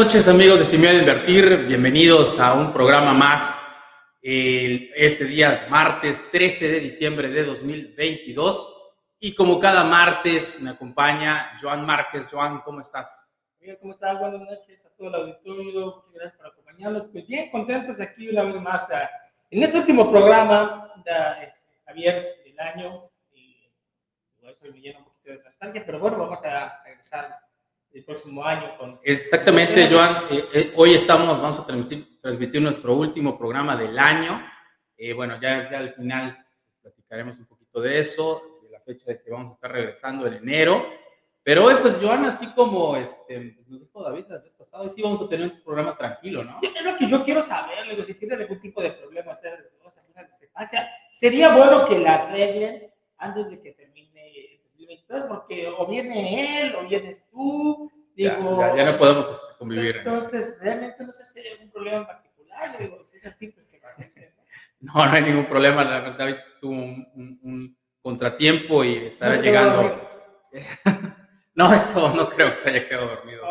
Noches amigos de de Invertir. Bienvenidos a un programa más. este día, martes 13 de diciembre de 2022. Y como cada martes me acompaña Joan Márquez. Joan, ¿cómo estás? Bien, ¿cómo estás? Buenas noches a todo el auditorio. Muchas gracias por acompañarnos. Pues bien, contentos aquí una vez más ah, en este último programa, de, eh, Javier, del año. Y, eso me llena un poquito de nostalgia, pero bueno, vamos a regresar el próximo año. Con... Exactamente, Joan. Eh, eh, hoy estamos, vamos a transmitir, transmitir, nuestro último programa del año. Eh, bueno, ya, ya al final platicaremos un poquito de eso, de la fecha de que vamos a estar regresando en enero. Pero hoy, pues, Joan, así como este, pues, nos dijo David la vez pasada, hoy sí vamos a tener un programa tranquilo, ¿no? Es lo que yo quiero saber, digo, si tienen algún tipo de problema, ustedes, alguna discrepancia, sería bueno que la arreglen antes de que termine porque o viene él o vienes tú. Digo, ya, no podemos este, convivir. Entonces, realmente no sé si hay algún problema en particular. Digo, si es así, pues que no, no hay ningún problema. La verdad, David tuvo un, contratiempo y estará llegando. no, eso no creo que se haya quedado dormido.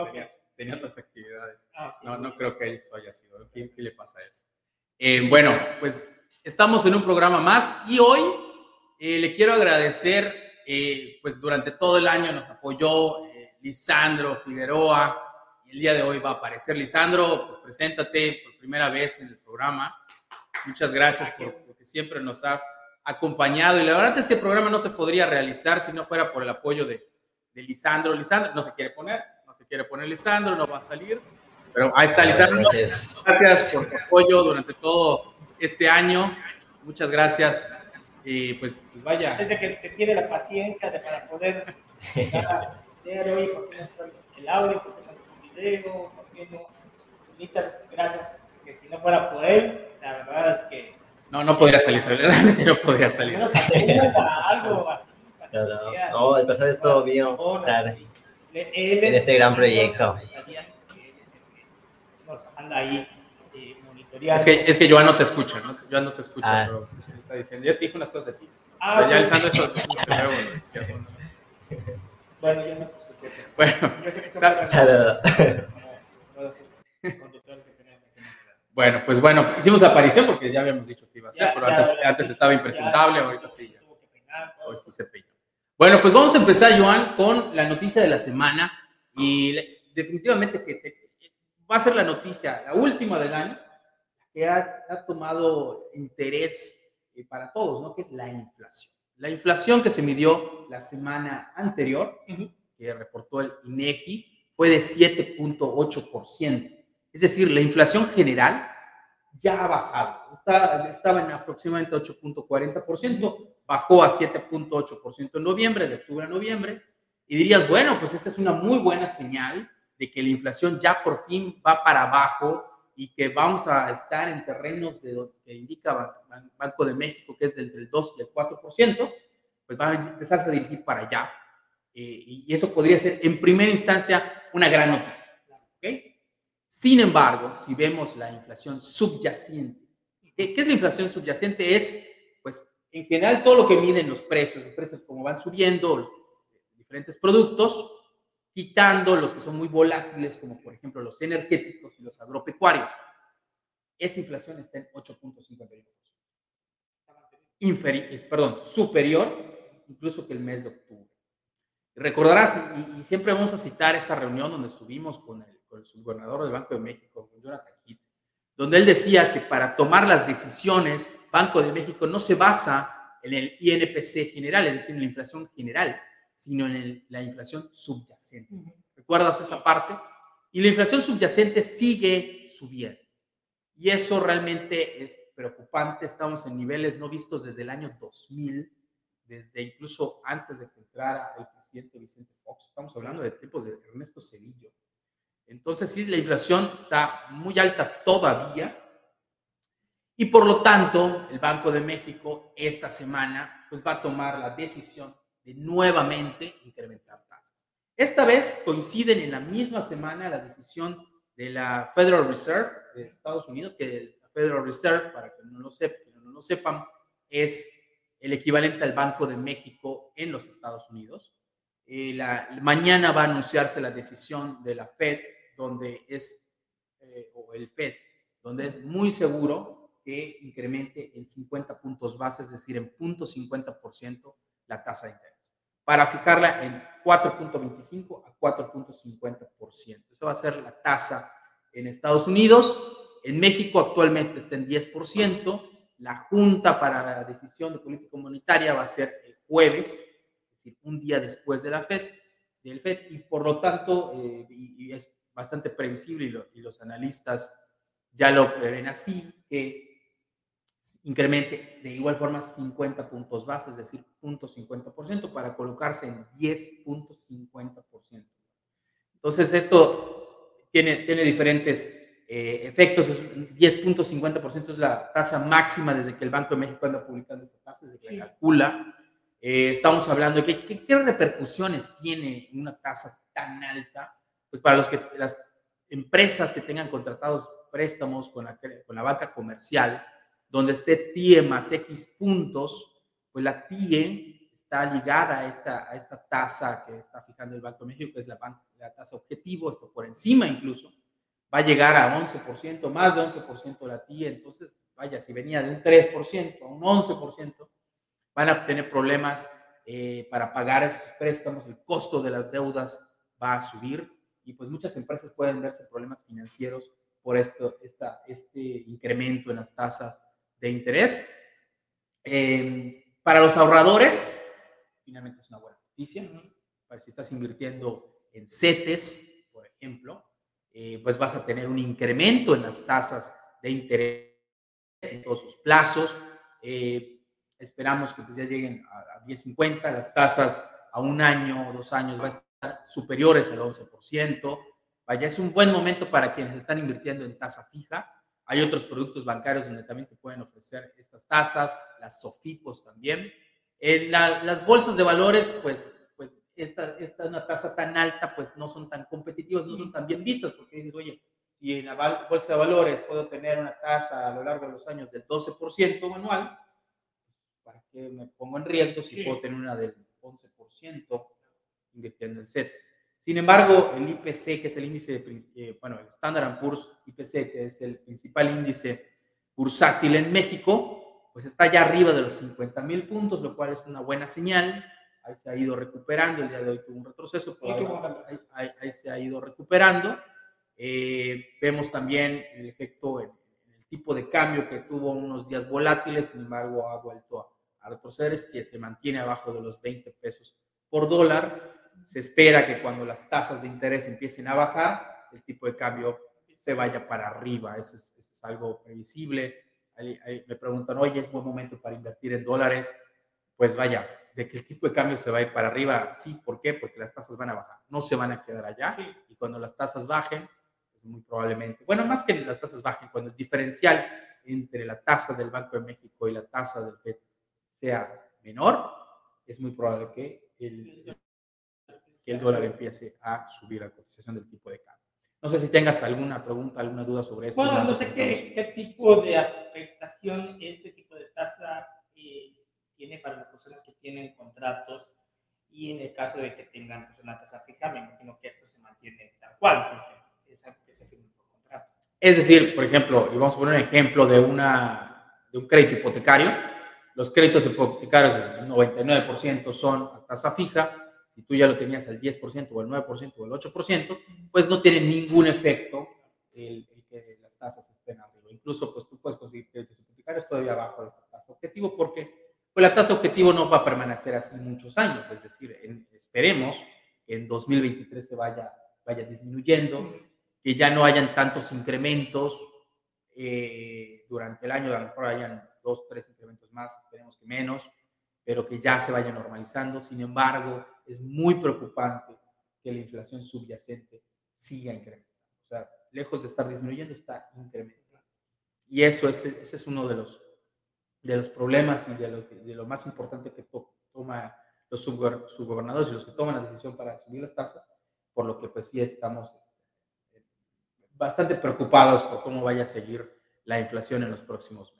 Tenía, otras actividades. Ah, no, no creo que eso haya sido. ¿Qué, qué le pasa a eso? Eh, bueno, pues estamos en un programa más y hoy eh, le quiero agradecer eh, pues durante todo el año nos apoyó eh, Lisandro Figueroa. El día de hoy va a aparecer Lisandro, pues preséntate por primera vez en el programa. Muchas gracias por, porque siempre nos has acompañado. Y la verdad es que el programa no se podría realizar si no fuera por el apoyo de, de Lisandro. Lisandro no se quiere poner, no se quiere poner Lisandro, no va a salir. Pero ahí está Lisandro. Gracias por tu apoyo durante todo este año. Muchas gracias y pues, pues, vaya. Desde que, que, tiene la paciencia de, para poder leer hoy, porque no el audio, porque no el video, porque no. Bonitas, gracias, que si no fuera por él, la verdad es que. No, no podría salir, realmente no podría salir. No, algo así. No, no, no, el pasado es todo mío estar en este gran proyecto. Nos anda ahí es que, es que Joan no te escucha, ¿no? Joan no te escucha, ah. pero está diciendo, yo te dije unas cosas de ti. Ah, pero ya Alessandro eso, Bueno, yo no te escuché. Bueno, yo sé que Bueno, pues bueno, hicimos la aparición porque ya habíamos dicho que iba a ser, pero antes, antes estaba impresentable, ahorita sí. Hoy sí se peinó. Bueno, pues vamos a empezar, Joan, con la noticia de la semana y definitivamente que te, va a ser la noticia, la última del año, que ha, tomado interés eh, para todos, ¿no? Que es la inflación. La inflación que se midió la semana anterior, que reportó el INEGI, fue de 7.8%. Es decir, la inflación general ya ha bajado. estaba en aproximadamente 8.40%, bajó a 7.8% en noviembre, de octubre a noviembre. Y dirías, bueno, pues esta es una muy buena señal de que la inflación ya por fin va para abajo y que vamos a estar en terrenos de lo que indica Banco de México, que es de entre el 2 y el 4%, pues va a empezar a dirigir para allá. Eh, y eso podría ser, en primera instancia, una gran noticia. ¿okay? Sin embargo, si vemos la inflación subyacente, ¿qué, ¿qué, es la inflación subyacente? Es, pues, en general, todo lo que miden los precios, los precios como van subiendo, los diferentes productos, quitando los que son muy volátiles, como por ejemplo los energéticos y los agropecuarios. Esa inflación está en 8.51%. Inferior, perdón, superior incluso que el mes de octubre. Recordarás, y, siempre vamos a citar esta reunión donde estuvimos con el, el subgobernador del Banco de México, con Jonathan Heath, donde él decía que para tomar las decisiones, Banco de México no se basa en el INPC general, es decir, en la inflación general, sino en la inflación subyacente. ¿Recuerdas esa parte? Y la inflación subyacente sigue subiendo. Y eso realmente es preocupante. Estamos en niveles no vistos desde el año 2000, desde incluso antes de que entrara el presidente Vicente Fox. Estamos hablando de tiempos de Ernesto Cedillo. Entonces, sí, la inflación está muy alta todavía. Y por lo tanto, el Banco de México esta semana pues va a tomar la decisión nuevamente incrementar. Esta vez coinciden en la misma semana la decisión de la Federal Reserve de Estados Unidos, que la Federal Reserve, para que no lo, sepan, no lo sepan, es el equivalente al Banco de México en los Estados Unidos. Eh, la, mañana va a anunciarse la decisión de la Fed, donde es, eh, o el FED, donde es muy seguro que incremente en 50 puntos base, es decir, en 0.50% la tasa de interés, para fijarla en 4.25 a 4.50%. Eso va a ser la tasa en Estados Unidos. En México actualmente está en 10%. La Junta para la Decisión de Política Monetaria va a ser el jueves, es decir, un día después de la FED, del FED, y por lo tanto, eh, y, es bastante previsible y, los analistas ya lo prevén así, que incremente de igual forma 50 puntos base, es decir, 0.50% para colocarse en 10.50%. Entonces, esto tiene, tiene diferentes eh, efectos, 10.50% es la tasa máxima desde que el Banco de México anda publicando esta tasa, desde que calcula. Eh, estamos hablando de que, qué repercusiones tiene una tasa tan alta, pues para los que, las empresas que tengan contratados préstamos con la, con la banca comercial, donde esté TIE más X puntos, pues la TIE está ligada a esta, a esta tasa que está fijando el Banco de México, que es la, la tasa objetivo, esto por encima incluso va a llegar a 11%, más de 11% la TIE, entonces, vaya, si venía de un 3% a un 11%, van a tener problemas eh, para pagar esos préstamos, el costo de las deudas va a subir y pues muchas empresas pueden verse problemas financieros por esto, este incremento en las tasas de interés. Em, para los ahorradores, finalmente es una buena noticia, para si estás invirtiendo en CETES, por ejemplo, eh, pues vas a tener un incremento en las tasas de interés en todos sus plazos. Eh, esperamos que pues ya lleguen a, 10.50, las tasas a un año o dos años van a estar superiores al 11%. Vaya, es un buen momento para quienes están invirtiendo en tasa fija. Hay otros productos bancarios donde también te pueden ofrecer estas tasas, las SOFIPOS también. En las bolsas de valores, pues esta, esta una tasa tan alta, pues no son tan competitivas, no son tan bien vistas, porque dices, oye, si en la bolsa de valores puedo tener una tasa a lo largo de los años del 12% anual, ¿para qué me pongo en riesgo si puedo tener una del 11% invirtiendo en CETES? Sin embargo, el IPC, que es el índice, de, eh, bueno, el Standard Poor's IPC, que es el principal índice bursátil en México, pues está ya arriba de los 50 mil puntos, lo cual es una buena señal ahí se ha ido recuperando, el día de hoy tuvo un retroceso, pero ahí, se ha ido recuperando. Eh, vemos también el efecto en, el tipo de cambio que tuvo unos días volátiles, sin embargo ha vuelto a, a retroceder, si se mantiene abajo de los 20 pesos por dólar. Se espera que cuando las tasas de interés empiecen a bajar, el tipo de cambio se vaya para arriba, eso es, eso es algo previsible. me preguntan, oye, es buen momento para invertir en dólares. Pues vaya, de que el tipo de cambio se va a ir para arriba, sí, ¿por qué? Porque las tasas van a bajar, no se van a quedar allá. Y cuando las tasas bajen, pues muy probablemente, bueno, más que las tasas bajen, cuando el diferencial entre la tasa del Banco de México y la tasa del FED sea menor, es muy probable que el, que el dólar empiece a subir la cotización del tipo de cambio. No sé si tengas alguna pregunta, alguna duda sobre esto. Bueno, no sé qué, qué, tipo de afectación este tipo de tasa eh, tiene para las personas que tienen contratos y en el caso de que tengan pues, una tasa fija, me imagino que esto se mantiene tal cual, porque es que se firma por contrato. Es decir, por ejemplo, y vamos a poner un ejemplo de, una, de un crédito hipotecario. Los créditos hipotecarios, el 99% son a tasa fija. Si tú ya lo tenías al 10% o al 9% o al 8%, pues no tiene ningún efecto el, que las tasas estén arriba. Incluso, pues tú puedes conseguir créditos hipotecarios todavía abajo de esta tasa objetivo porque pues la tasa objetivo no va a permanecer así muchos años, es decir, esperemos que en 2023 se vaya, vaya disminuyendo, que ya no hayan tantos incrementos eh, durante el año, a lo mejor hayan dos, tres incrementos más, esperemos que menos, pero que ya se vaya normalizando. Sin embargo, es muy preocupante que la inflación subyacente siga incrementando. O sea, lejos de estar disminuyendo, está incrementando. Y eso es, ese es uno de los de los problemas y de lo, de lo más importante que toma los subgobernadores y los que toman la decisión para subir las tasas, por lo que pues sí estamos este, bastante preocupados por cómo vaya a seguir la inflación en los próximos meses.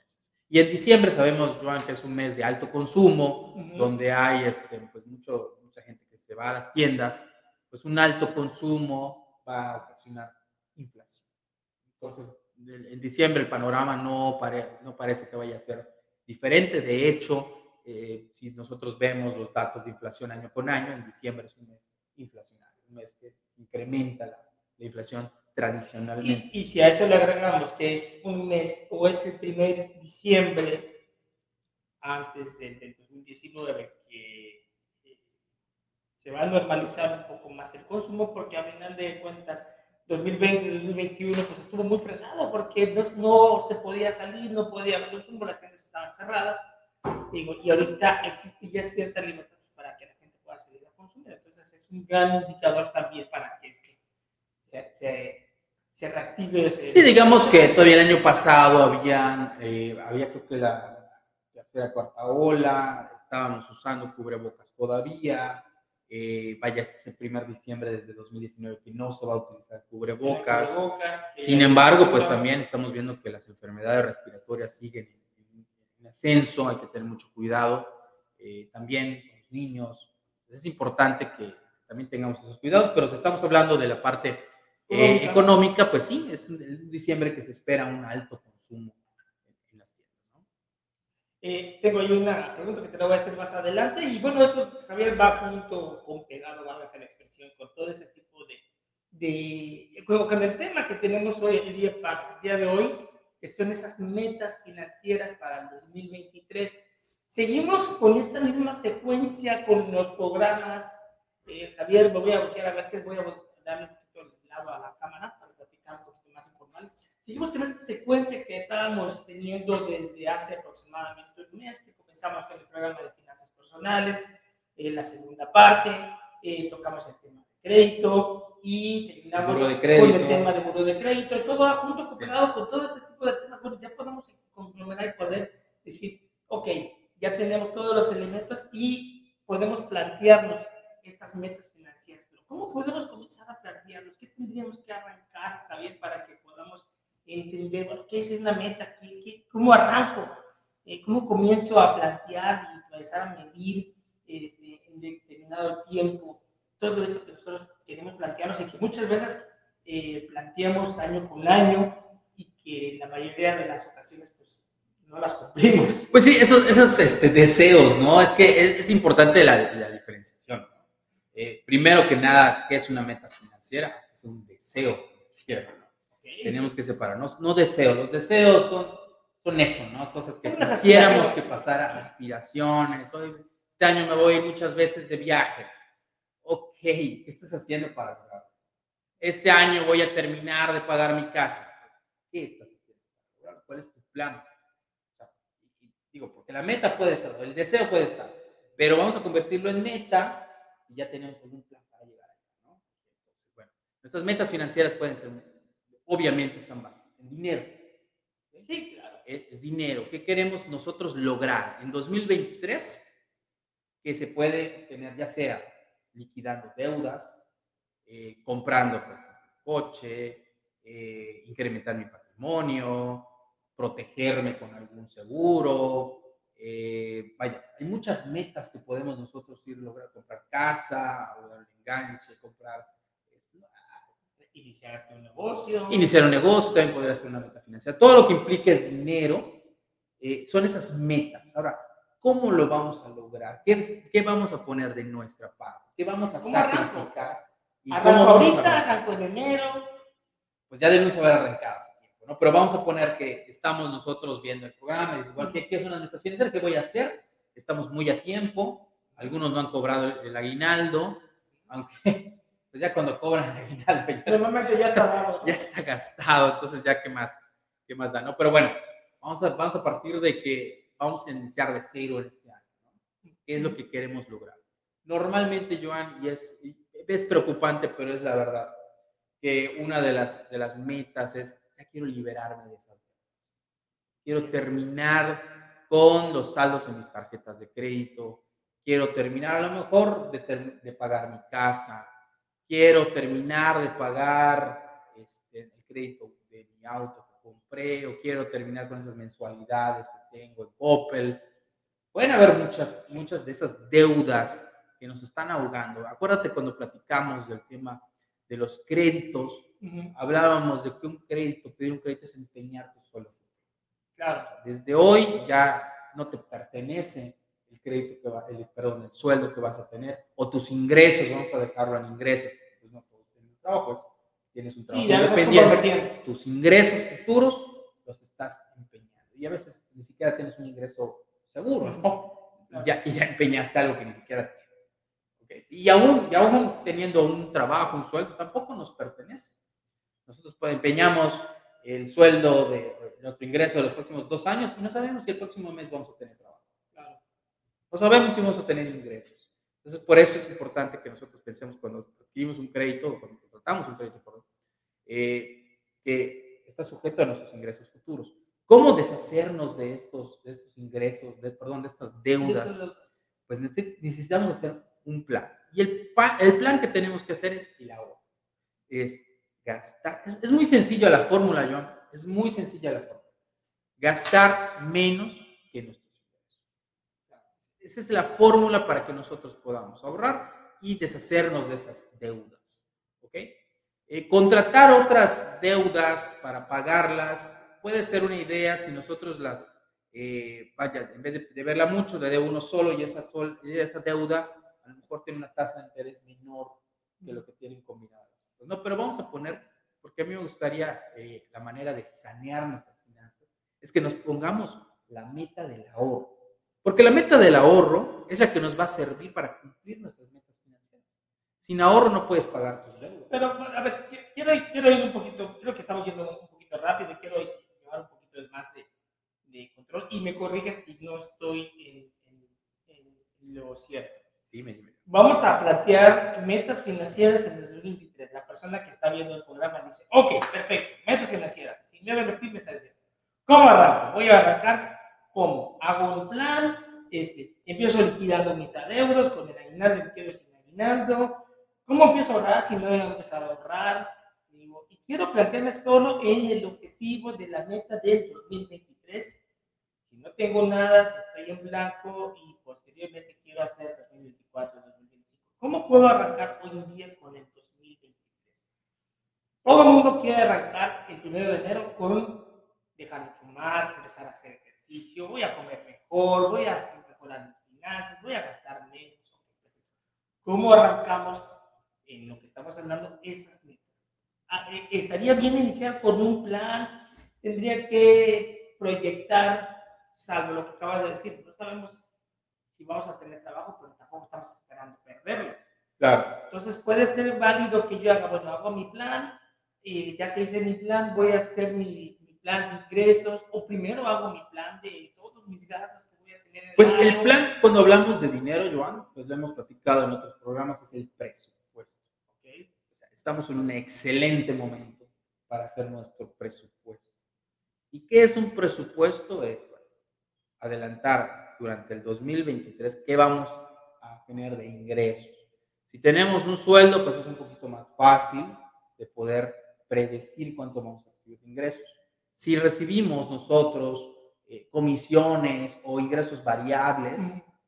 Y en diciembre sabemos, Joan, que es un mes de alto consumo, donde hay este, pues mucho, mucha gente que se va a las tiendas, pues un alto consumo va a ocasionar Entonces, en diciembre el panorama no, no parece que vaya a ser diferente. De hecho, eh, si nosotros vemos los datos de inflación año con año, en diciembre es un mes inflacionario, un mes que incrementa la, inflación tradicionalmente. Y, si a eso le agregamos que es un mes o es el primer diciembre antes del, 2019 que se va a normalizar un poco más el consumo porque a final de cuentas 2020, 2021 pues estuvo muy frenado porque no, no se podía salir, no podía haber consumo, las tiendas estaban cerradas digo, y ahorita existe ya cierta libertad para que la gente pueda salir a consumir. Entonces es un gran indicador también para se, se, se reactive. Ese, sí, digamos que todavía el año pasado habían, eh, había creo que la tercera, cuarta ola, estábamos usando cubrebocas todavía. Eh, vaya, este es el primer diciembre desde 2019 que no se va a utilizar cubrebocas. Sin embargo, pues también estamos viendo que las enfermedades respiratorias siguen en, ascenso, hay que tener mucho cuidado. Eh, también los niños. Es importante que también tengamos esos cuidados, pero si estamos hablando de la parte eh, económica, pues sí, es en diciembre que se espera un alto consumo en, las tiendas. ¿no? Eh, tengo ahí una pregunta que te la voy a hacer más adelante y bueno, esto Javier va junto con pegado, a hacer la expresión, con todo ese tipo de, de con el tema que tenemos hoy, el día, para, el día de hoy, que son esas metas financieras para el 2023. Seguimos con esta misma secuencia con los programas. Eh, Javier, me voy a voltear a verte, voy a darle a la cámara para platicar un poquito más informal. Seguimos con esta secuencia que estábamos teniendo desde hace aproximadamente un mes, que comenzamos con el programa de finanzas personales, en la segunda parte, eh, tocamos el tema de crédito y terminamos con el tema de buro de crédito, todo junto, cooperado con todo este tipo de temas. Bueno, ya podemos conglomerar y poder decir, ok, ya tenemos todos los elementos y podemos plantearnos estas metas ¿Cómo podemos comenzar a plantearnos? ¿Qué tendríamos que arrancar, Javier, para que podamos entender, bueno, qué es una meta? ¿Qué, cómo arranco? Eh, ¿Cómo comienzo a plantear y empezar a medir este, en determinado tiempo todo esto que nosotros queremos plantearnos y que muchas veces eh, planteamos año con año y que la mayoría de las ocasiones pues no las cumplimos. Pues sí, esos, esos este, deseos, ¿no? Es que es, es importante la, la diferenciación. Eh, primero que nada, ¿qué es una meta financiera? Es un deseo financiero. Tenemos que separarnos. No deseo, los deseos son, son eso, ¿no? Cosas que quisiéramos que pasara, aspiraciones. Hoy, este año me voy muchas veces de viaje. Ok, ¿qué estás haciendo para lograrlo? Este año voy a terminar de pagar mi casa. ¿Qué estás haciendo para lograrlo? ¿Cuál es tu plan? digo, porque la meta puede estar, el deseo puede estar, pero vamos a convertirlo en meta ya tenemos algún plan para llegar allá, ¿no? Entonces, bueno, nuestras metas financieras pueden ser, obviamente están basadas en dinero. Sí, claro. Es, dinero. ¿Qué queremos nosotros lograr en 2023? Que se puede tener ya sea liquidando deudas, eh, comprando coche, eh, incrementar mi patrimonio, protegerme con algún seguro, eh, vaya, hay muchas metas que podemos nosotros ir a lograr, comprar casa, o dar enganche, comprar, este, iniciar un negocio. Iniciar un negocio, también podría ser una meta financiera. Todo lo que implique el dinero eh, son esas metas. Ahora, ¿cómo lo vamos a lograr? ¿Qué, ¿Qué, vamos a poner de nuestra parte? ¿Qué vamos a sacrificar? ¿Y arranco ahorita, arranco en enero. Pues ya debemos haber arrancado. Pero vamos a poner que estamos nosotros viendo el programa y igual, ¿qué, qué son las metas financieras? ¿Qué voy a hacer? Estamos muy a tiempo, algunos no han cobrado el, aguinaldo, aunque pues ya cuando cobran aguinaldo ya, ya está dado. Ya está gastado, entonces ya qué más, qué más da, ¿no? Pero bueno, vamos a, vamos a partir de que vamos a iniciar de cero en este año, ¿no? ¿Qué es lo que queremos lograr? Normalmente, Joan, y es, es preocupante, pero es la verdad, que una de las, de las metas es quiero liberarme de esas. Quiero terminar con los saldos en mis tarjetas de crédito. Quiero terminar a lo mejor de, pagar mi casa. Quiero terminar de pagar este, el crédito de mi auto que compré o quiero terminar con esas mensualidades que tengo en Opel. Pueden haber muchas, muchas de esas deudas que nos están ahogando. Acuérdate cuando platicamos del tema de los créditos, hablábamos de que un crédito, pedir un crédito es empeñar tu suelo. Claro. Desde hoy ya no te pertenece el crédito que va, el, perdón, el sueldo que vas a tener o tus ingresos, vamos a dejarlo en ingresos, pues no todos tienen trabajo, pues tienes un trabajo independiente. Tus ingresos futuros los estás empeñando. Y a veces ni siquiera tienes un ingreso seguro, ¿no? Y ya, y ya empeñaste algo que ni siquiera tienes. Y, aún, y aún teniendo un trabajo, un sueldo, tampoco nos pertenece. Nosotros pues, empeñamos el sueldo de, nuestro ingreso de los próximos dos años y no sabemos si el próximo mes vamos a tener trabajo. No sabemos si vamos a tener ingresos. Entonces, por eso es importante que nosotros pensemos cuando adquirimos un crédito o cuando contratamos un crédito, eh, que está sujeto a nuestros ingresos futuros. ¿Cómo deshacernos de estos, de estos ingresos, de, perdón, de estas deudas? Pues necesitamos hacer un plan. Y el, el plan que tenemos que hacer es el ahorro. Es gastar. Es, es muy sencilla la fórmula, Joan. Es muy sencilla la fórmula. Gastar menos que nuestros ingresos. Esa es la fórmula para que nosotros podamos ahorrar y deshacernos de esas deudas. ¿Ok? Eh, contratar otras deudas para pagarlas puede ser una idea si nosotros las, eh, vaya, en vez de, verla mucho, de uno solo y esa, sol, y esa deuda a lo mejor tiene una tasa de interés menor que lo que tienen combinadas. No, pero vamos a poner, porque a mí me gustaría eh, la manera de sanear nuestras finanzas, es que nos pongamos la meta del ahorro. Porque la meta del ahorro es la que nos va a servir para cumplir nuestras. Sin ahorro no puedes pagar tus deudas. Pero, a ver, quiero, quiero ir un poquito, creo que estamos yendo un poquito rápido y quiero llevar un poquito más de, de control y me corriges si no estoy en, en, en lo cierto. Dime, dime. Vamos a plantear metas financieras en el 2023. La persona que está viendo el programa dice, ok, perfecto, metas financieras. Sin miedo a invertir, me está diciendo, ¿cómo arranco? Voy a arrancar, ¿cómo? Hago un plan, este, empiezo liquidando mis adeudos, con el aguinaldo me quedo sin aguinaldo. ¿Cómo empiezo a ahorrar si no he empezado a ahorrar? Digo, y quiero plantearme solo en el objetivo de la meta del 2023. Si no tengo nada, si estoy en blanco y posteriormente quiero hacer 2024, 2025. ¿Cómo puedo arrancar hoy en día con el 2023? Todo el mundo quiere arrancar el primero de enero con dejar de fumar, empezar a hacer ejercicio, voy a comer mejor, voy a mejorar mis finanzas, voy a gastar menos. ¿Cómo arrancamos en lo que estamos hablando esas metas? Ah, eh, estaría bien iniciar con un plan, tendría que proyectar, salvo lo que acabas de decir, no sabemos si vamos a tener trabajo, pero tampoco estamos esperando perderlo. Claro. Entonces puede ser válido que yo haga, bueno, hago mi plan y ya que hice mi plan, voy a hacer mi, mi plan de ingresos o primero hago mi plan de todos mis gastos que voy a tener. En pues el, plan, cuando hablamos de dinero, Joan, pues lo hemos platicado en otros programas, es el presupuesto. Estamos en un excelente momento para hacer nuestro presupuesto. ¿Y qué es un presupuesto? Es bueno, adelantar durante el 2023 qué vamos a tener de ingresos. Si tenemos un sueldo, pues es un poquito más fácil de poder predecir cuánto vamos a recibir de ingresos. Si recibimos nosotros eh, comisiones o ingresos variables,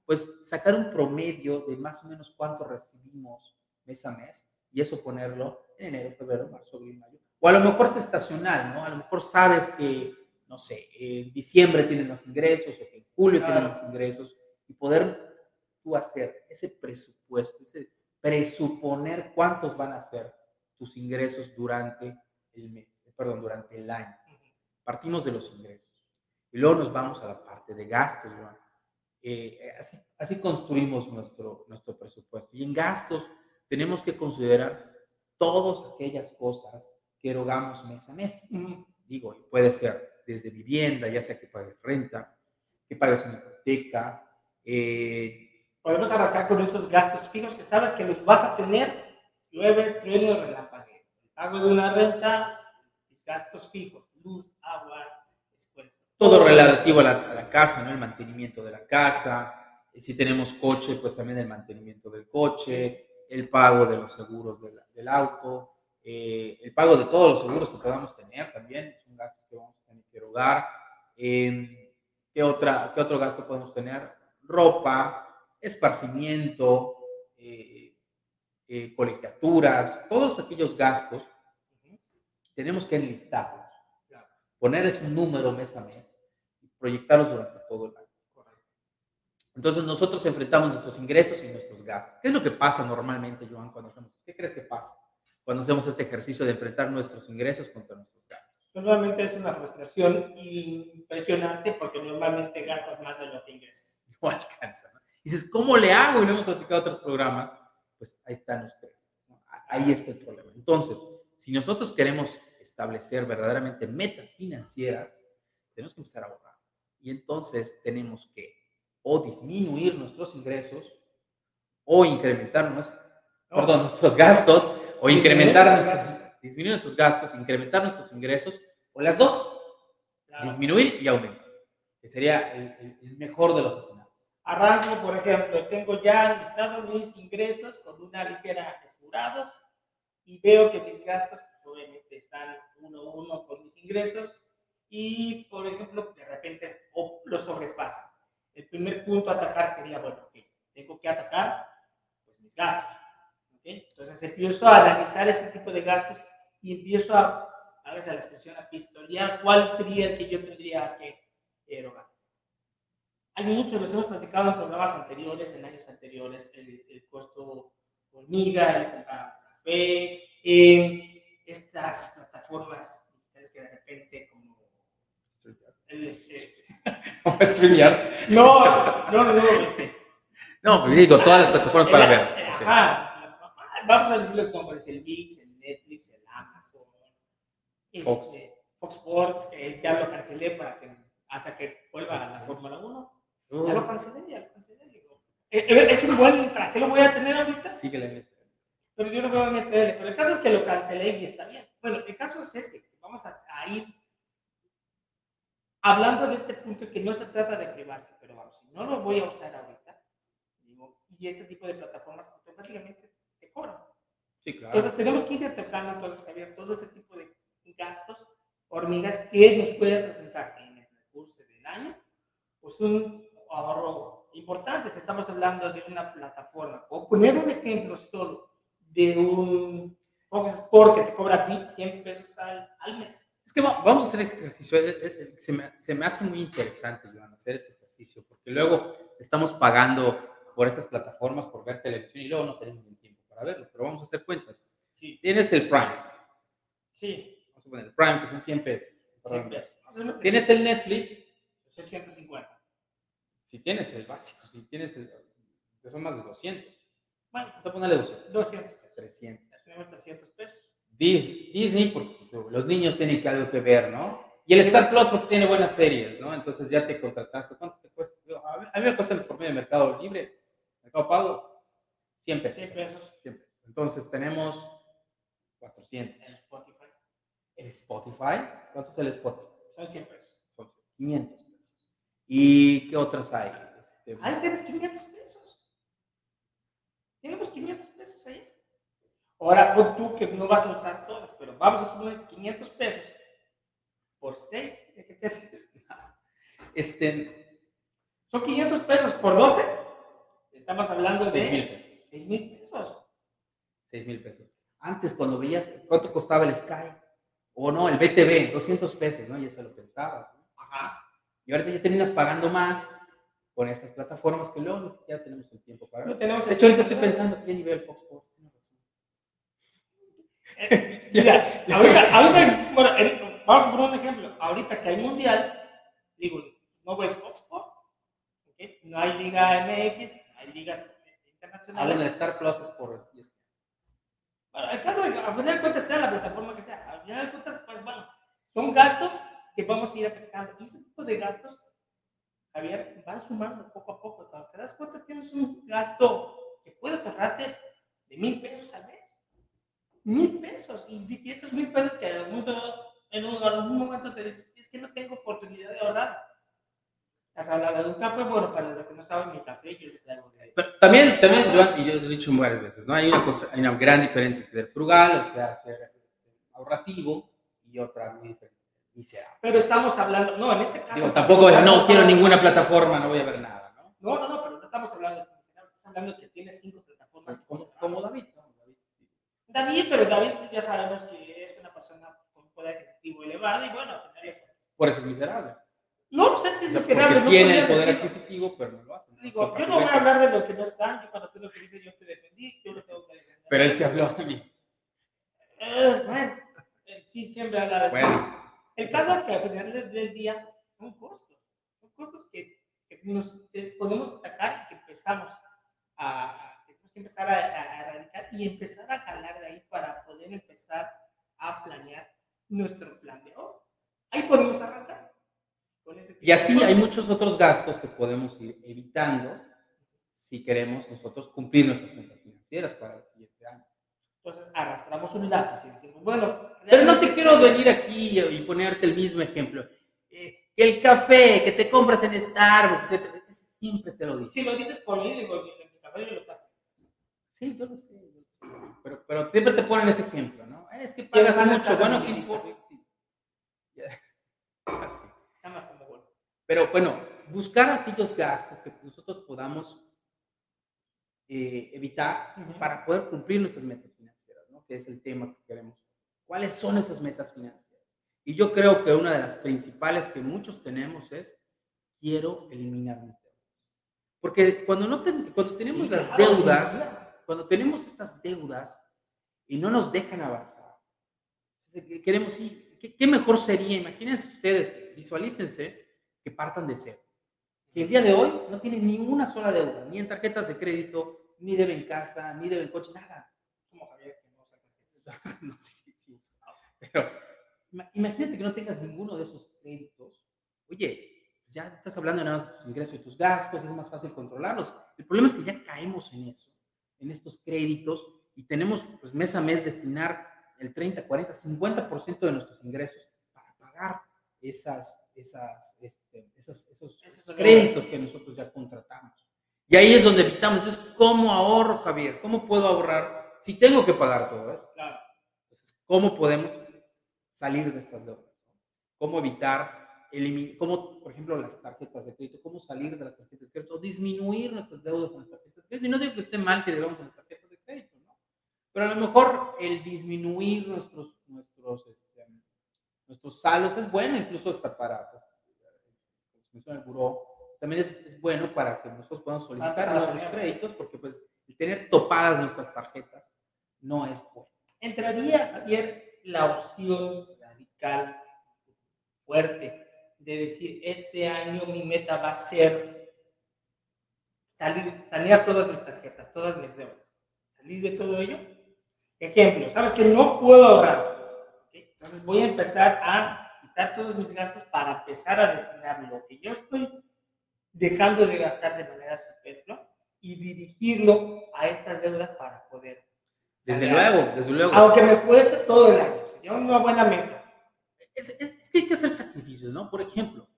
pues sacar un promedio de más o menos cuánto recibimos mes a mes y eso ponerlo en enero, febrero, marzo, abril, mayo. O a lo mejor es estacional, ¿no? A lo mejor sabes que no sé, en diciembre tienes más ingresos o que en julio tienes más ingresos y poder tú hacer ese presupuesto, ese presuponer cuántos van a ser tus ingresos durante el mes, perdón, durante el año. Partimos de los ingresos y luego nos vamos a la parte de gastos, eh, así, así, construimos nuestro, nuestro presupuesto. Y en gastos tenemos que considerar todas aquellas cosas que erogamos mes a mes. Digo, puede ser desde vivienda, ya sea que pagues renta, que pagues una hipoteca. Eh, Podemos arrancar con esos gastos fijos que sabes que los vas a tener, llueve, trueno, relámpague. pago de una renta, mis gastos fijos, luz, agua, escuela. Todo relativo a la, casa, ¿no? El mantenimiento de la casa. Eh, si tenemos coche, pues también el mantenimiento del coche, el pago de los seguros del auto, eh, el pago de todos los seguros que podamos tener también, son gastos que vamos quiero hogar. ¿qué, otra, ¿Qué otro gasto podemos tener? Ropa, esparcimiento, eh, eh, colegiaturas, todos aquellos gastos, tenemos que enlistarlos, ponerles un número mes a mes y proyectarlos durante todo el año. Entonces nosotros enfrentamos nuestros ingresos y nuestros gastos. ¿Qué es lo que pasa normalmente, Joan, cuando hacemos? ¿Qué crees que pasa cuando hacemos este ejercicio de enfrentar nuestros ingresos contra nuestros gastos? Normalmente es una frustración impresionante porque normalmente gastas más de lo que ingresas. No alcanza. ¿no? Dices, ¿cómo le hago? Y no hemos platicado otros programas. Pues ahí están ustedes. Ahí está el problema. Entonces, si nosotros queremos establecer verdaderamente metas financieras, tenemos que empezar a ahorrar. Y entonces tenemos que o disminuir nuestros ingresos o incrementar nuestros, perdón, nuestros gastos o incrementar nuestros, disminuir nuestros gastos, incrementar nuestros ingresos o las dos, disminuir y aumentar, que sería el, el mejor de los escenarios. Arranco, por ejemplo, tengo ya listado mis ingresos con una ligera escurados y veo que mis gastos pues, obviamente están uno a uno con mis ingresos y, por ejemplo, de repente lo sobrepasan. El primer punto a atacar sería, bueno, ok, tengo que atacar pues, mis gastos. ¿okay? Entonces empiezo a analizar ese tipo de gastos y empiezo a, a veces a la expresión, a pistolear cuál sería el que yo tendría que erogar. Hay muchos, los hemos platicado en programas anteriores, en años anteriores, el, el costo hormiga, el comprar café, eh, estas plataformas digitales que de repente como el, este, no, no, no, no, este. No, digo, todas las plataformas para ver. Ajá, vamos a decirlo como es el VIX, el Netflix, el Amazon, Fox, este, Fox Sports, que ya lo cancelé para que hasta que vuelva a la Fórmula 1 ya lo cancelé, ya lo cancelé. Digo. Eh, eh, es un buen, ¿para qué lo voy a tener ahorita? Sí, que la. Pero yo no veo NFL. Pero el caso es que lo cancelé y está bien. Bueno, el caso es este. Vamos a ir hablando de este punto que no se trata de privarse, pero vamos, si no lo voy a usar ahorita, y este tipo de plataformas automáticamente te cobran. Sí, claro. Entonces tenemos que ir tocando entonces, Javier, todo ese tipo de gastos, hormigas que nos pueden presentar en el recurso del año, pues un ahorro importante, si estamos hablando de una plataforma, o poner un ejemplo solo de un Fox Sport que te cobra 100 pesos al, al mes. Es que vamos a hacer ejercicio. Eh, eh, se me, se me hace muy interesante, Joan, hacer este ejercicio, porque luego estamos pagando por estas plataformas por ver televisión y luego no tenemos ni tiempo para verlo, pero vamos a hacer cuentas. Sí. Tienes el Prime. Sí. Vamos a poner el Prime, que son 100 pesos. 100 pesos. Tienes el Netflix. 650 si tienes el básico, si tienes el, que son más de 200. Bueno, vamos a ponerle 200. 200 pesos. 300. Ya tenemos 300 pesos. Disney, porque los niños tienen que algo que ver, ¿no? Y el Star Plus porque tiene buenas series, ¿no? Entonces ya te contrataste. ¿Cuánto te cuesta? A mí me cuesta el promedio de Mercado Libre, Mercado Pago, 100 pesos. 100 pesos. 100 pesos. Entonces tenemos 400. En Spotify. ¿El Spotify? ¿Cuánto es el Spotify? Son 100 pesos. Son 500 pesos. ¿Y qué otras hay? Este, Ahí tienes 500 pesos. Tenemos 500 pesos ahí. Ahora, pon tú que no vas a usar todas, pero vamos a poner 500 pesos por 6. ¿De qué te Este, Son 500 pesos por 12. Estamos hablando de 6 mil pesos. 6 mil pesos. 6 mil pesos. Antes, cuando veías cuánto costaba el Sky, o no, el BTV, 200 pesos, ¿no? Ya hasta lo pensabas. ¿no? Ajá. Y ahorita ya terminas pagando más con estas plataformas que luego siquiera tenemos el tiempo para No tenemos De el hecho, ahorita estoy pensando que nivel Fox Sports. Mira, ahorita, ahorita bueno, vamos a poner un ejemplo. Ahorita que hay mundial, digo, no ves Fox Sport, ¿ok? no hay Liga MX, hay ligas internacionales. Hablan de Star Plus por. Bueno, al caso, a final de cuentas, sea la plataforma que sea, al final de cuentas, pues bueno, son gastos que vamos a ir atacando. Y ese tipo de gastos, Javier, van sumando poco a poco. Cuando te das cuenta, tienes un gasto que puedes ahorrarte de mil pesos al mes. Mil pesos. Y esos mil pesos que en algún, en un- algún momento te dices, es que no tengo oportunidad de ahorrar. Has hablado de un café, bueno, para los que no saben, mi café, yo le traigo de ahí. Pero también, también, y yo lo he dicho varias veces, ¿no? Hay una, cosa, hay una gran diferencia entre ser frugal, o sea, ser este, ahorrativo, y otra muy diferente, miserable. Pero estamos hablando, no, en este caso. Digo, tampoco, no quiero ninguna plataforma, no voy a ver nada, ¿no? No, no, no, pero no estamos hablando de eso. Estamos hablando que tienes cinco plataformas. Pues como, como David, ¿no? David pero David ya sabemos que es una persona con poder adquisitivo elevado y bueno, al final Por eso es miserable. No, no sé si es miserable. No tiene el poder adquisitivo, pero no lo hace. Digo, yo no voy a hablar de lo que no están, yo cuando tú lo que dices yo te defendí, yo lo tengo que defender. Pero él se habló de mí. Eh, bueno, sí siempre habla de bueno. El caso es que al final del día son costos, son costos que, que nos podemos atacar y que empezamos a, que empezar a, a, erradicar y empezar a jalar de ahí para poder empezar a planear nuestro plan de oro. Ahí podemos arrancar. Con ese y así hay muchos otros gastos que podemos ir evitando si queremos nosotros cumplir nuestras metas financieras para el siguiente año. Entonces arrastramos un lápiz y decimos, bueno. Pero no te quiero venir aquí y ponerte el mismo ejemplo. Eh, el café que te compras en Starbucks, siempre te lo digo. Si lo dices por mí, digo, el café yo lo pago. Sí, yo lo sé. Pero, pero siempre te ponen ese ejemplo, ¿no? Es que pagas mucho, bueno, ¿qué importa? Así. Nada más como bueno. Pero bueno, buscar aquellos gastos que nosotros podamos eh, evitar para poder cumplir nuestras metas financieras, ¿no? que es el tema que queremos. ¿Cuáles son esas metas financieras? Y yo creo que una de las principales que muchos tenemos es, quiero eliminar mis deudas. Porque cuando, no cuando tenemos las deudas, cuando tenemos estas deudas y no nos dejan avanzar, queremos, sí, ¿qué, ¿qué, mejor sería? Imagínense ustedes, visualícense que partan de cero. Que el día de hoy no tienen ninguna sola deuda, ni en tarjetas de crédito, ni deben casa, ni deben coche, nada. Como Javier, que no saca no, sí, sí. Pero imagínate que no tengas ninguno de esos créditos. Oye, ya estás hablando nada más de tus ingresos y tus gastos, es más fácil controlarlos. El problema es que ya caemos en eso, en estos créditos, y tenemos pues mes a mes destinar el 30, 40, 50% de nuestros ingresos para pagar esas, esas, este, esas esos créditos que nosotros ya contratamos. Y ahí es donde evitamos. Entonces, ¿cómo ahorro, Javier? ¿Cómo puedo ahorrar si tengo que pagar todo eso? Claro. Entonces, ¿cómo podemos salir de estas deudas? ¿Cómo evitar, cómo, por ejemplo, las tarjetas de crédito, cómo salir de las tarjetas de crédito o disminuir nuestras deudas en las tarjetas de crédito? Y no digo que esté mal que debamos con las tarjetas de crédito, ¿no? Pero a lo mejor el disminuir nuestros, nuestros, este, nuestros saldos es bueno, incluso hasta para, pues, menciona el buró, también es, bueno para que nosotros podamos solicitar ah, nuestros créditos, porque pues tener topadas nuestras tarjetas no es bueno. Entraría, Javier, la opción radical, fuerte, de decir, este año mi meta va a ser salir, a todas mis tarjetas, todas mis deudas. Salir de todo ello. Ejemplo, sabes que no puedo ahorrar. Entonces voy a empezar a quitar todos mis gastos para empezar a destinar lo que yo estoy dejando de gastar de manera superflua y dirigirlo a estas deudas para poder. Desde luego, desde luego. Aunque me cueste todo el año, sería una buena meta. Es, es, que hay que hacer sacrificios, ¿no? Por ejemplo,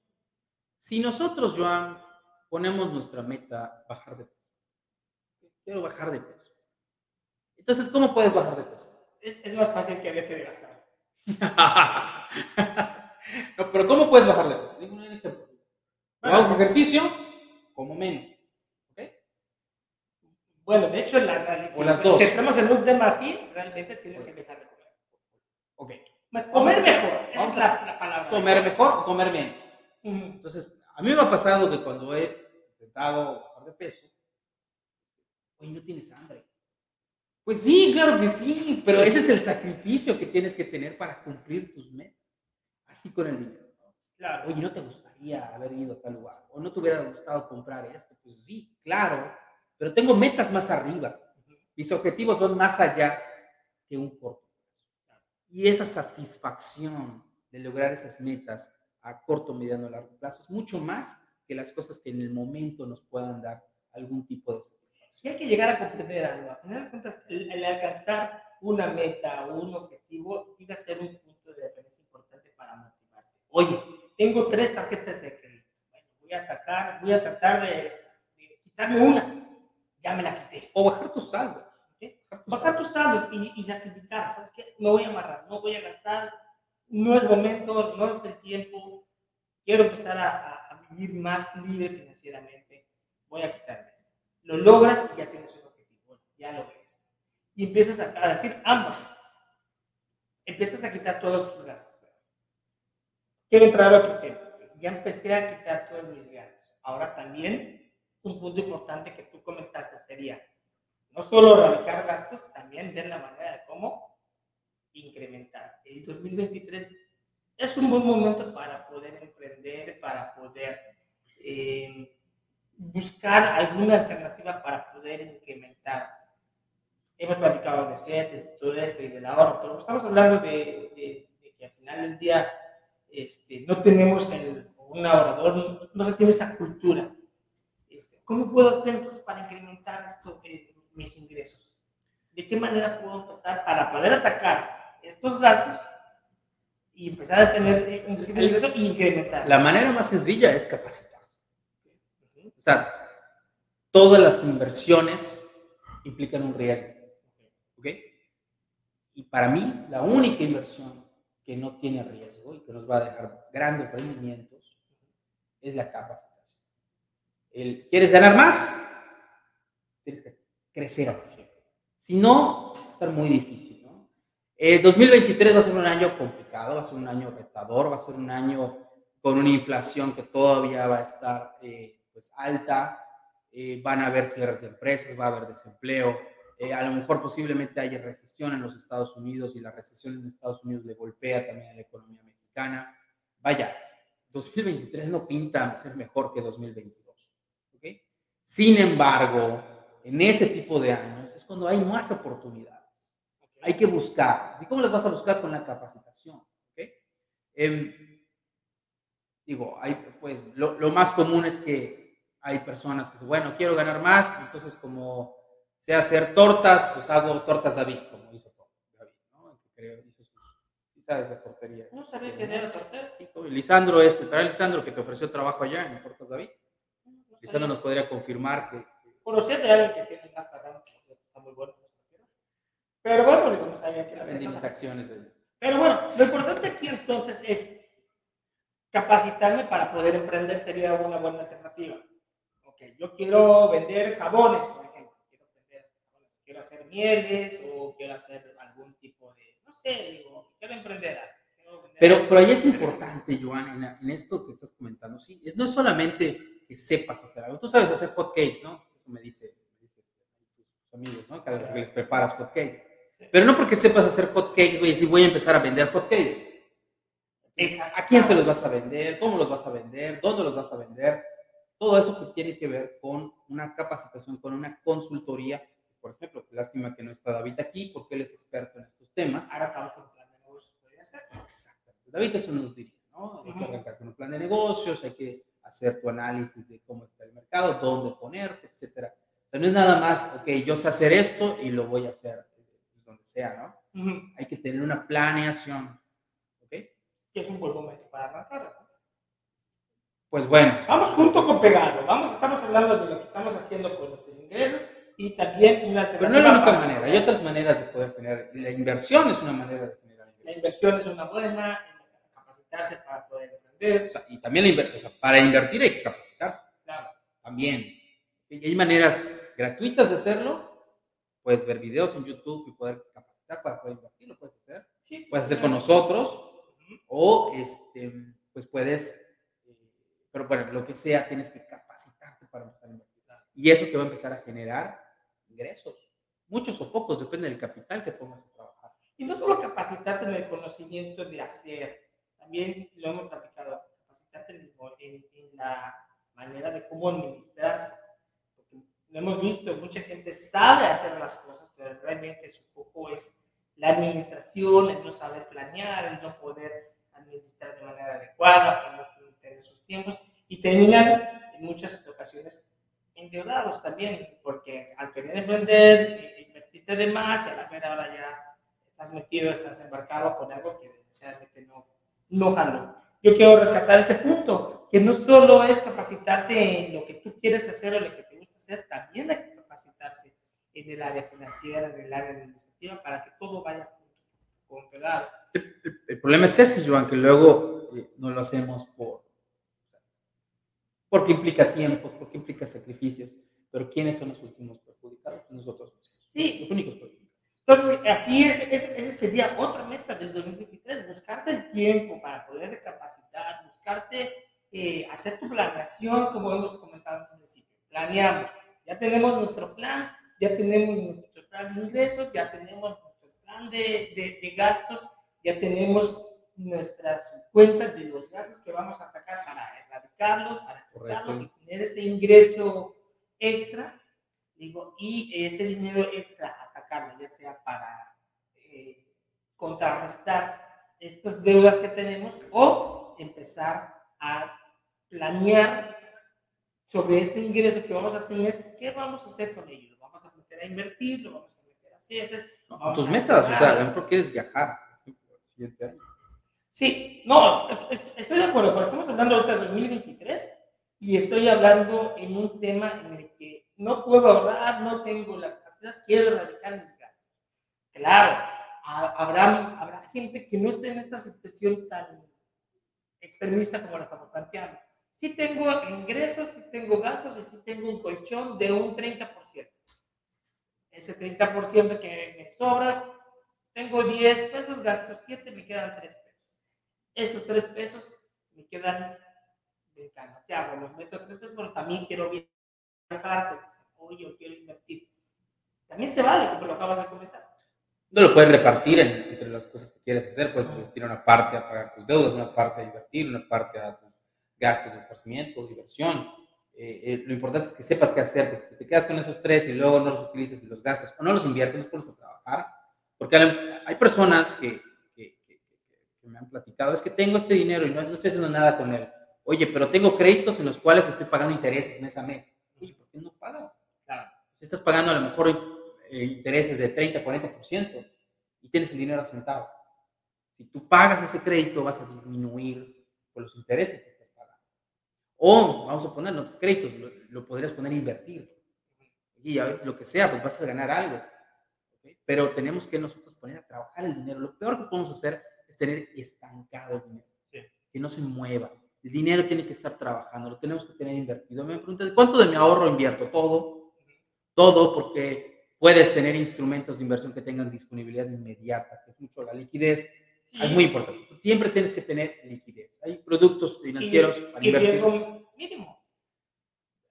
si nosotros, Joan, ponemos nuestra meta bajar de peso, quiero bajar de peso. Entonces, ¿cómo puedes bajar de peso? Es, es más fácil que deje de gastar. no, pero ¿cómo puedes bajar de peso? Digo un ejemplo. Hago ejercicio, como menos. Bueno, de hecho, la realidad. O las dos. Si entramos en un tema así, realmente tienes que dejar de comer. Ok. Comer mejor, esa es la, palabra. Comer mejor o comer menos. Entonces, a mí me ha pasado que cuando he intentado bajar de peso, oye, no tienes hambre. Pues sí, claro que sí, pero ese es el sacrificio que tienes que tener para cumplir tus metas. Así con el dinero. Claro. Oye, ¿no te gustaría haber ido a tal lugar? ¿O no te hubiera gustado comprar esto? Pues sí, claro, pero tengo metas más arriba. Mis objetivos son más allá que un corto. Y esa satisfacción de lograr esas metas a corto, mediano, largo plazo es mucho más que las cosas que en el momento nos puedan dar algún tipo de satisfacción. Y hay que llegar a comprender algo. A final de cuentas, el, alcanzar una meta o un objetivo tiene que ser un punto de referencia importante para motivarte. Oye, tengo tres tarjetas de crédito. Bueno, voy a atacar, voy a tratar de, quitarme una. Ya me la quité. O bajar tus saldos. Bajar tus saldos y, y sacrificar. ¿Sabes qué? Me voy a amarrar, no voy a gastar. No es momento, no es el tiempo. Quiero empezar a, a, vivir más libre financieramente. Voy a quitarme esto. Lo logras y ya tienes un objetivo. ya lo ves. y empiezas a, decir ambos. Empiezas a quitar todos tus gastos. Quiero entrar a que Ya empecé a quitar todos mis gastos. Ahora también, un punto importante que tú comentaste sería no solo radicar gastos, también ver la manera de cómo incrementar. El 2023 es un buen momento para poder emprender, para poder eh, buscar alguna alternativa para poder incrementar. Hemos platicado de CETES, de todo esto y del ahorro, pero estamos hablando de, que al final del día este, no tenemos un ahorrador, no, se tiene esa cultura. Este, ¿Cómo puedo hacer entonces para incrementar esto, eh, mis ingresos? ¿De qué manera puedo empezar para poder atacar estos gastos y empezar a tener un ingreso e incrementar? La manera más sencilla es capacitar o sea, todas las inversiones implican un riesgo. ¿Ok? Y para mí, la única inversión que no tiene riesgo y que nos va a dejar grandes rendimientos es la capacitación. El, ¿Quieres ganar más? Tienes que crecer Si no, va a estar muy difícil. ¿no? El 2023 va a ser un año complicado, va a ser un año retador, va a ser un año con una inflación que todavía va a estar eh, pues alta, eh, van a haber cierres de empresas, va a haber desempleo, eh, a lo mejor posiblemente haya recesión en los Estados Unidos y la recesión en Estados Unidos le golpea también a la economía mexicana. Vaya, 2023 no pinta ser mejor que 2022. ¿okay? Sin embargo, en ese tipo de años es cuando hay más oportunidades. Hay que buscar. ¿Y cómo las vas a buscar con la capacitación? ¿okay? Em, digo, hay, pues, lo, lo, más común es que hay personas que dicen, bueno, quiero ganar más, entonces como sé hacer tortas, pues hago tortas David, como hizo David, ¿no? Creo, hizo sus, sabes de torterías. No sabía que era tortería. Sí, Lisandro es, ¿para Lisandro que te ofreció trabajo allá en Tortas David? Lisandro nos podría confirmar que... Conocí de alguien que tiene más carrera, está muy bueno. Pero bueno, digo, no sabía que era mis acciones. De... Pero bueno, lo importante aquí entonces es capacitarme para poder emprender sería una buena alternativa yo quiero vender jabones, por ejemplo, quiero, vender, quiero hacer mieles o quiero hacer algún tipo de, no sé, digo, quiero emprender pero, pero ahí es importante, Joan, en, esto que estás comentando, sí, es, no es solamente que sepas hacer algo, tú sabes hacer hot cakes, ¿no? Eso me dice, me dice tus amigos, ¿no? Cada vez que les preparas hot cakes. Pero no porque sepas hacer hot cakes, voy a decir, voy a empezar a vender hot cakes. ¿A quién se los vas a vender? ¿Cómo los vas a vender? ¿Dónde los vas a vender? Todo eso que tiene que ver con una capacitación, con una consultoría. Por ejemplo, lástima que no está David aquí porque él es experto en estos temas. Ahora estamos con un plan de negocios, podría ser. Exactamente. David eso nos diría, ¿no? Hay que arrancar con un plan de negocios, hay que hacer tu análisis de cómo está el mercado, dónde ponerte, etcétera. O sea, no es nada más, ok, yo sé hacer esto y lo voy a hacer pues, donde sea, ¿no? Hay que tener una planeación, ¿ok? Que es un buen momento para arrancar, pues bueno. Vamos junto con pegado. Vamos, estamos hablando de lo que estamos haciendo con nuestros ingresos y también una Pero no es la única manera, hay otras maneras de poder tener. La inversión es una manera de generar ingresos. La inversión es una buena, capacitarse para poder y también la o sea, para invertir hay que capacitarse. Claro. También. Y hay maneras gratuitas de hacerlo. Puedes ver videos en YouTube y poder capacitar para poder invertir, lo puedes hacer. Sí, puedes hacer con nosotros. O este, pues puedes pero bueno, lo que sea, tienes que capacitarte para empezar a invertir. Y eso te va a empezar a generar ingresos. Muchos o pocos, depende del capital que pongas a trabajar. Y no solo capacitarte en el conocimiento de hacer, también lo hemos platicado, capacitarte en, en, la manera de cómo administrarse. Porque lo hemos visto, mucha gente sabe hacer las cosas, pero realmente su foco es la administración, el no saber planear, el no poder administrar de manera adecuada, en sus tiempos y terminan en muchas ocasiones endeudados también, porque al querer emprender, invertiste de más y a la mera hora ya estás metido, estás embarcado con algo que desgraciadamente no, no jaló. Yo quiero rescatar ese punto, que no solo es capacitarte en lo que tú quieres hacer o lo que te gusta hacer, también hay que capacitarse en el área financiera, en el área administrativa, para que todo vaya con pegado. El, el, problema es ese, Joan, que luego eh, no lo hacemos por porque implica tiempos, porque implica sacrificios, pero ¿quiénes son los últimos perjudicados? Nosotros, sí. los únicos perjudicados. Entonces, aquí ese, ese, sería otra meta del 2023, buscarte el tiempo para poder recapacitar, buscarte eh, hacer tu planeación, como hemos comentado al principio. Planeamos, ya tenemos nuestro plan, ya tenemos nuestro plan de ingresos, ya tenemos nuestro plan de, de, de gastos, ya tenemos nuestras cuentas de los gastos que vamos a atacar para erradicarlos, para cortarlos y tener ese ingreso extra, digo, y ese dinero extra atacarlo, ya sea para eh, contrarrestar estas deudas que tenemos o empezar a planear sobre este ingreso que vamos a tener, ¿qué vamos a hacer con ello? ¿Lo vamos a meter a invertir? ¿Lo vamos a meter a CETES? tus metas, o sea, ¿por qué quieres viajar? Sí, no, estoy de acuerdo, pero estamos hablando ahorita de 2023 y estoy hablando en un tema en el que no puedo ahorrar, no tengo la capacidad, quiero erradicar mis gastos. Claro, habrá, habrá gente que no esté en esta situación tan extremista como la estamos planteando. Sí tengo ingresos, sí tengo gastos y sí tengo un colchón de un 30%. Ese 30% que me sobra, tengo 10 pesos, gasto 7, me quedan 3 estos tres pesos me quedan de ¿Qué hago? Los meto a tres pesos, pero también quiero oye, yo quiero invertir. También se vale, como lo acabas de comentar. No lo puedes repartir entre las cosas que quieres hacer, puedes destinar una parte a pagar tus deudas, una parte a invertir, una parte a tus gastos de esparcimiento, diversión. Eh, eh, lo importante es que sepas qué hacer, porque si te quedas con esos tres y luego no los utilizas y los gastas o no los inviertes, los pones a trabajar. Porque hay personas que, me han platicado, es que tengo este dinero y no, estoy haciendo nada con él. Oye, pero tengo créditos en los cuales estoy pagando intereses mes a mes. Oye, ¿por qué no pagas? Claro. Si estás pagando a lo mejor eh, intereses de 30, 40% y tienes el dinero asentado. Si tú pagas ese crédito, vas a disminuir por los intereses que estás pagando. O, vamos a poner los créditos, lo, podrías poner a invertir. Y lo que sea, pues vas a ganar algo. Pero tenemos que nosotros poner a trabajar el dinero. Lo peor que podemos hacer es tener estancado el dinero, que no se mueva. El dinero tiene que estar trabajando, lo tenemos que tener invertido. Me preguntan, ¿cuánto de mi ahorro invierto? Todo, todo, porque puedes tener instrumentos de inversión que tengan disponibilidad inmediata, que es mucho la liquidez. Es muy importante. Siempre tienes que tener liquidez. Hay productos financieros para invertir. riesgo mínimo.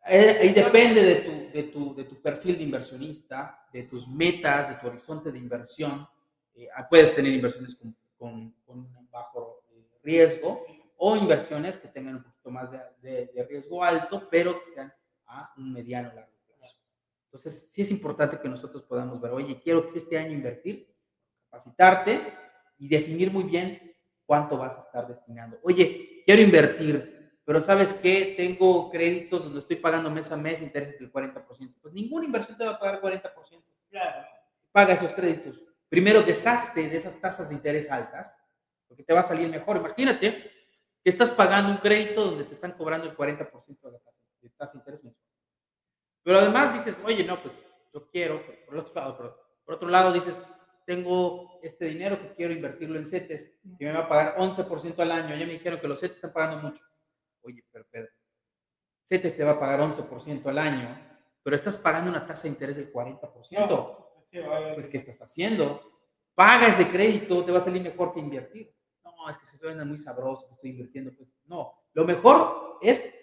Ahí depende de tu, de, tu, de tu perfil de inversionista, de tus metas, de tu horizonte de inversión. Eh, puedes tener inversiones con con, un bajo riesgo o inversiones que tengan un poquito más de, de, riesgo alto, pero que sean a un mediano largo plazo. Entonces, sí es importante que nosotros podamos ver, oye, quiero que este año invertir, capacitarte y definir muy bien cuánto vas a estar destinando. Oye, quiero invertir, pero ¿sabes qué? Tengo créditos donde estoy pagando mes a mes intereses del 40%. Pues ninguna inversión te va a pagar 40%. Claro. Paga esos créditos primero deshazte de esas tasas de interés altas, porque te va a salir mejor. Imagínate que estás pagando un crédito donde te están cobrando el 40% de la tasa de, tasa de interés mensual. Pero además dices, oye, no, pues yo quiero, por, otro lado, por otro lado dices, tengo este dinero que quiero invertirlo en CETES, que me va a pagar 11% al año. Ya me dijeron que los CETES están pagando mucho. Oye, pero, pero CETES te va a pagar 11% al año, pero estás pagando una tasa de interés del 40% pues ¿qué estás haciendo? Paga ese crédito, te va a salir mejor que invertir. Es que se suena muy sabroso que estoy invirtiendo. Pues no, lo mejor es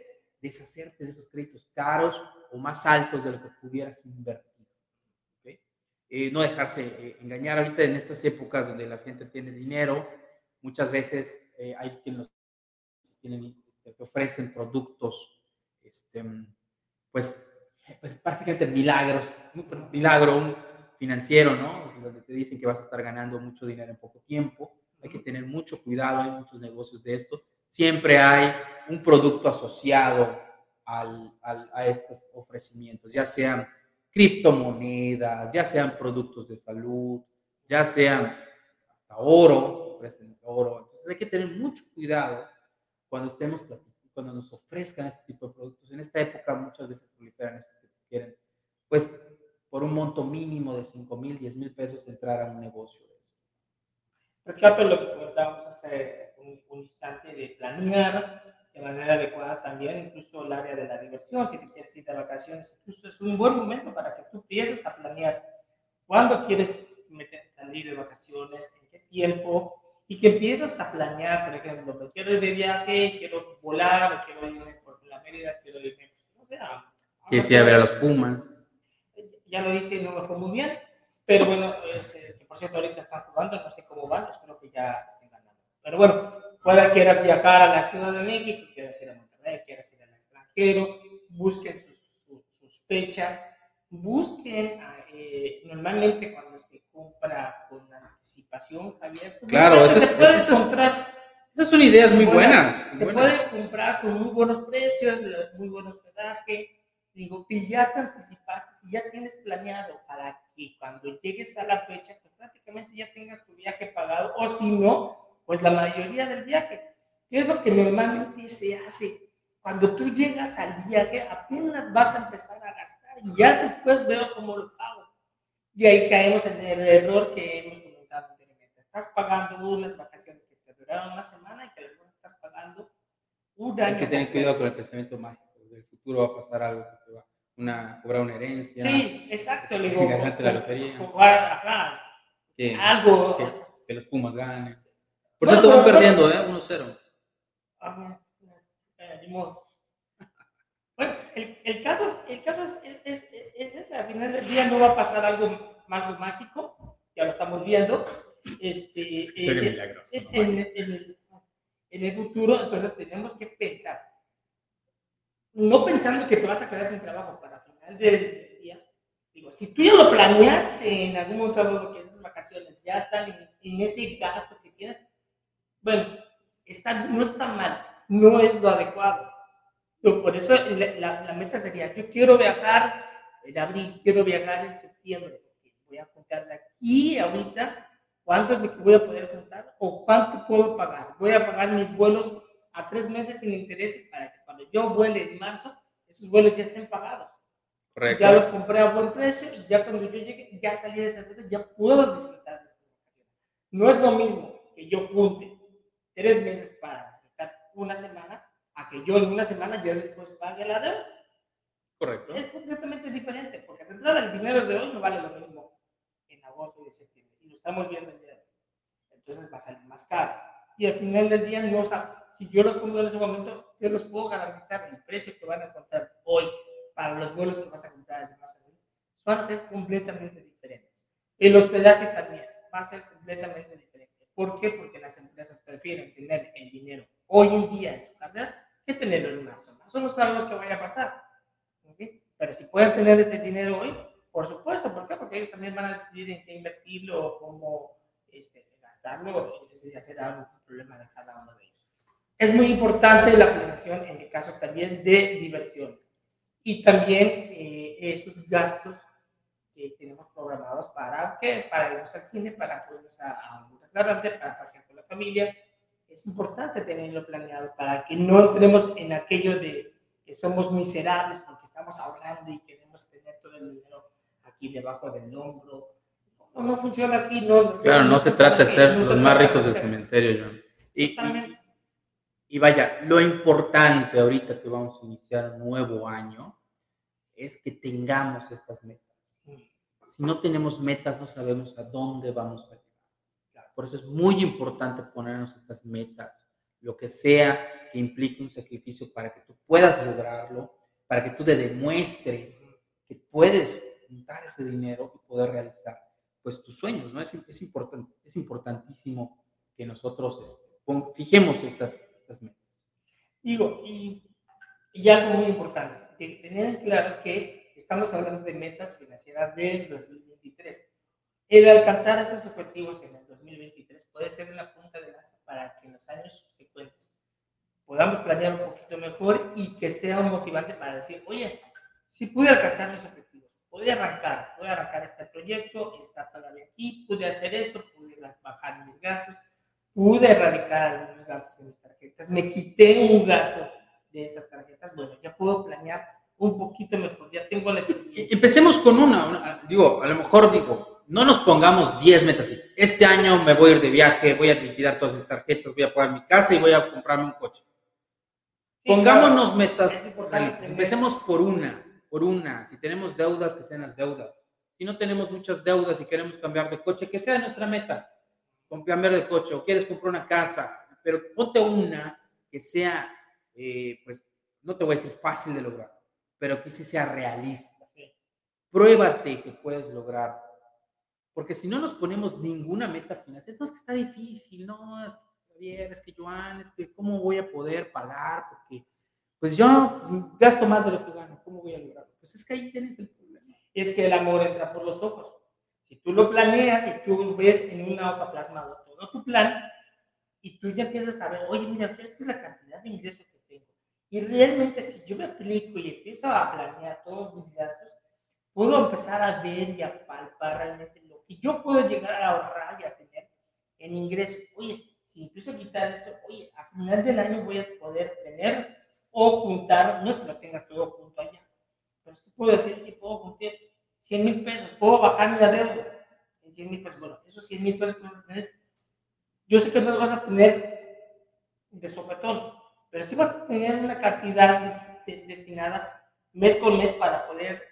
deshacerte de esos créditos caros o más altos de lo que pudieras invertir. Eh, no dejarse eh, engañar ahorita en estas épocas donde la gente tiene dinero. Muchas veces eh, hay quienes tienen, te ofrecen productos, este, pues, pues prácticamente milagros, un milagro, financiero, ¿no? Donde te dicen que vas a estar ganando mucho dinero en poco tiempo. Hay que tener mucho cuidado, hay muchos negocios de esto. Siempre hay un producto asociado al, a estos ofrecimientos, ya sean criptomonedas, ya sean productos de salud, ya sean hasta oro, oro. Entonces hay que tener mucho cuidado cuando estemos cuando nos ofrezcan este tipo de productos. En esta época muchas veces proliferan estos que quieren, pues por un monto mínimo de 5 mil, 10 mil pesos entrar a un negocio. Rescato lo que comentábamos hace un, instante de planear de manera adecuada también, incluso el área de la diversión, si te quieres ir de vacaciones, incluso es un buen momento para que tú empieces a planear cuándo quieres salir de vacaciones, en qué tiempo, y que empiezas a planear, por ejemplo, me quiero ir de viaje, quiero volar, quiero irme por la Mérida, quiero irme, no sé, a, ver a los Pumas. Ya lo hice y no me fue muy bien, pero bueno, este, cierto ahorita están jugando, no sé cómo van, espero que ya estén ganando. Pero bueno, pueda quieras viajar a la Ciudad de México, quieras ir a Monterrey, quieras ir al extranjero, busquen sus, sus, fechas, busquen, eh, normalmente cuando se compra con anticipación, Javier, pues, claro, se puede comprar. Esas son ideas muy buenas. Se puede comprar con muy buenos precios, muy buen hospedaje. Digo, y ya te anticipaste, si ya tienes planeado para que cuando llegues a la fecha, pues prácticamente ya tengas tu viaje pagado, o si no, pues la mayoría del viaje. ¿Qué es lo que normalmente se hace? Cuando tú llegas al viaje, apenas vas a empezar a gastar y ya después veo cómo lo pago. Y ahí caemos en el error que hemos comentado anteriormente. Estás pagando unas vacaciones que te duraron una semana y que las vas a estar pagando un año. Es que tener cuidado con el pensamiento mágico. Del futuro va a pasar algo que te va una, cobrar una herencia. Sí, exacto. Le digo, ganarte la lotería. Ajá. Que, algo. Que, los Pumas ganen. Por cierto, van perdiendo, ¿eh? 1-0. Ajá. Eh, bueno, el, el, caso, es, el caso es, es, es, ese. Al final del día no va a pasar algo, algo mágico. Ya lo estamos viendo. Este, es que milagroso. En, en, en, el, en el futuro, entonces tenemos que pensar no pensando que te vas a quedar sin trabajo para final del día. Digo, si tú ya lo planeaste en algún momento que esas vacaciones ya están en, ese gasto que tienes, bueno, está, no está mal, no es lo adecuado. por eso la, la, meta sería, yo quiero viajar en abril, quiero viajar en septiembre, voy a contar de aquí ahorita cuánto es lo que voy a poder contar o cuánto puedo pagar. Voy a pagar mis vuelos a tres meses sin intereses para que cuando yo vuele en marzo, esos vuelos ya estén pagados. Correcto. Ya los compré a buen precio y ya cuando yo llegue, ya salí de esa ruta, ya puedo disfrutar de esa No es lo mismo que yo junte tres meses para disfrutar una semana a que yo en una semana ya después pague la deuda. Correcto. Es completamente diferente, porque de entrada el dinero de hoy no vale lo mismo en agosto y septiembre. Y lo estamos viendo el día de hoy. Entonces va a salir más caro. Y al final del día no, si yo los compro en ese momento, se los puedo garantizar el precio que van a encontrar hoy para los vuelos que vas a comprar en marzo, van a ser completamente diferentes. El hospedaje también va a ser completamente diferente. ¿Por qué? Porque las empresas prefieren tener el dinero hoy en día en su cartera que tenerlo en marzo. Eso no sabemos qué vaya a pasar. Pero si pueden tener ese dinero hoy, por supuesto. ¿Por qué? Porque ellos también van a decidir en qué invertirlo o cómo este, gastarlo. Ese ya será un problema de cada uno de ellos. Es muy importante la planeación, en el caso también de diversión. Y también eh, esos gastos que tenemos programados para, ¿qué? para irnos al cine, para irnos a, un restaurante, para pasear con la familia. Es importante tenerlo planeado para que no entremos en aquello de que somos miserables porque estamos ahorrando y queremos tener todo el dinero aquí debajo del hombro. No, no funciona así. No, claro, no, se trata de ser los más ricos del cementerio, John. Y, y vaya, lo importante ahorita que vamos a iniciar un nuevo año es que tengamos estas metas. Si no tenemos metas, no sabemos a dónde vamos a llegar. Por eso es muy importante ponernos estas metas, lo que sea que implique un sacrificio para que tú puedas lograrlo, para que tú te demuestres que puedes juntar ese dinero y poder realizar pues tus sueños, ¿no? Es, es, importante, es importantísimo que nosotros este, fijemos estas, Digo, y, y algo muy importante, tener claro que estamos hablando de metas financieras del 2023. El alcanzar estos objetivos en el 2023 puede ser una punta de lanza para que en los años subsecuentes podamos planear un poquito mejor y que sea un motivante para decir, oye, si pude alcanzar mis objetivos, pude arrancar, pude arrancar este proyecto, está todavía aquí, pude hacer esto, pude bajar mis gastos, pude erradicar algunos gastos en mis tarjetas, me quité un gasto de estas tarjetas, bueno, ya puedo planear un poquito mejor, ya tengo la experiencia. Empecemos con una, digo, a lo mejor digo, no nos pongamos 10 metas. Este año me voy a ir de viaje, voy a liquidar todas mis tarjetas, voy a pagar mi casa y voy a comprarme un coche. Pongámonos metas. Empecemos por una, por una. Si tenemos deudas, que sean las deudas. si no tenemos muchas deudas y queremos cambiar de coche, que sea nuestra meta, cambiar de coche, o quieres comprar una casa, pero ponte una que sea, eh, pues, no te voy a decir fácil de lograr, pero que sí sea realista. Pruébate que puedes lograr. Porque si no nos ponemos ninguna meta financiera, entonces que está difícil, no, es, bien, es que Joan, es que cómo voy a poder pagar, porque pues yo gasto más de lo que gano, ¿cómo voy a lograrlo? Pues es que ahí tienes el es que el amor entra por los ojos. Si tú lo planeas y tú ves en una hoja plasmado todo tu plan y tú ya empiezas a ver, oye, mira, esta es la cantidad de ingresos que tengo. Y realmente si yo me aplico y empiezo a planear todos mis gastos, puedo empezar a ver y a palpar realmente lo que yo puedo llegar a ahorrar y a tener en ingresos. Oye, si empiezo a quitar esto, oye, a final del año voy a poder tener o juntar, no es que lo tengas todo junto allá, pero sí puedo decir que puedo juntar 100 mil pesos, puedo bajar mi deuda en 100 mil pesos. Bueno, esos 100 mil pesos que vas a tener, yo sé que no los vas a tener de sopetón, pero sí vas a tener una cantidad destinada mes con mes para poder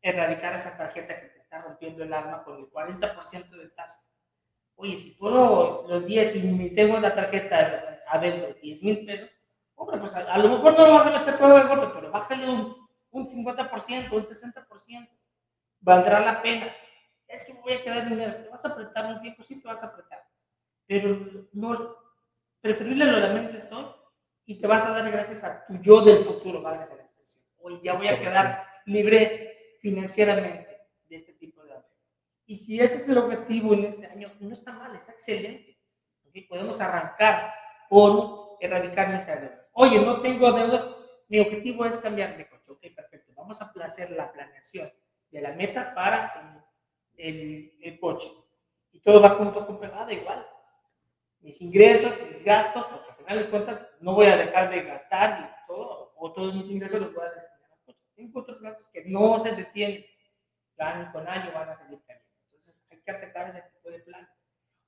erradicar esa tarjeta que te está rompiendo el alma con el 40% de tasa. Oye, si puedo los 10 y me tengo la tarjeta adentro 10 mil pesos, hombre, pues a, lo mejor no lo vas a meter todo de golpe, pero bájale un un 50%, un 60%, valdrá la pena. Es que me voy a quedar dinero. ¿Te vas a apretar un tiempo? Sí, te vas a apretar. Pero no, preferible lo mente hoy y te vas a dar gracias a tu yo del futuro, valga la expresión. Hoy ya voy a quedar libre financieramente de este tipo de deuda. Y si ese es el objetivo en este año, no está mal, está excelente. Podemos arrancar con erradicar mis deudas. Oye, no tengo deudas, mi objetivo es cambiar de coche. Ok, perfecto. Vamos a hacer la planeación de la meta para el, coche. Y todo va junto con pegada igual. Mis ingresos, mis gastos, porque al final de cuentas no voy a dejar de gastar y todo, o todos mis ingresos los voy a destinar al coche. Tengo otros gastos que no se detienen. Año con año van a seguir cayendo. Entonces hay que atacar ese tipo de planes.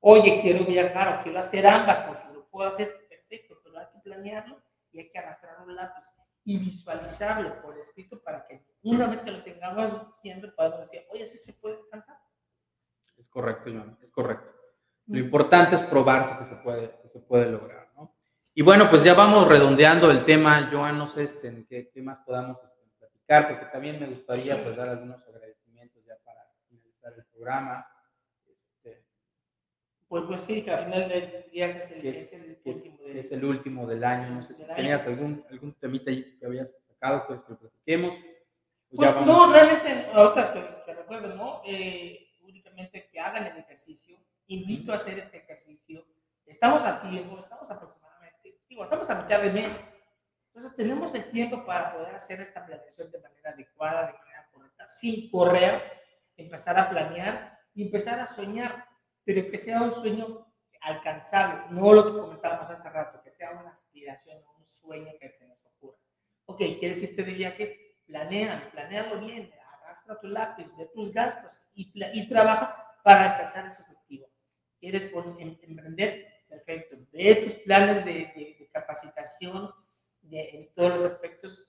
Oye, quiero viajar o quiero hacer ambas porque lo puedo hacer perfecto, pero hay que planearlo y hay que arrastrar un lápiz y visualizarlo por escrito para que una vez que lo tengamos viendo podamos decir, oye, sí se puede alcanzar. Es correcto, Joan, es correcto. Lo importante es probarse que se puede, que se puede lograr, ¿no? Y bueno, pues ya vamos redondeando el tema, Joan, no sé este, qué, qué, más podamos este, platicar, porque también me gustaría pues dar algunos agradecimientos ya para finalizar el programa. Pues, pues sí, que al final del día es el, es, el último del, es el último del año. No sé si tenías algún, algún temita ahí que habías sacado, pues que platiquemos. Pues pues, no, realmente, ahorita te, recuerdo, ¿no? Eh, únicamente que hagan el ejercicio. Invito a hacer este ejercicio. Estamos a tiempo, estamos aproximadamente, digo, estamos a mitad de mes. Entonces tenemos el tiempo para poder hacer esta planeación de manera adecuada, de manera correcta, sin correr, empezar a planear y empezar a soñar pero que sea un sueño alcanzable, no lo que comentábamos hace rato, que sea una aspiración, un sueño que se nos ocurra. Ok, ¿quieres irte de viaje? Planea, planealo bien, arrastra tu lápiz, ve tus gastos y, y trabaja para alcanzar ese objetivo. ¿Quieres em, emprender? Perfecto. Ve tus planes de, de, capacitación de, en todos los aspectos,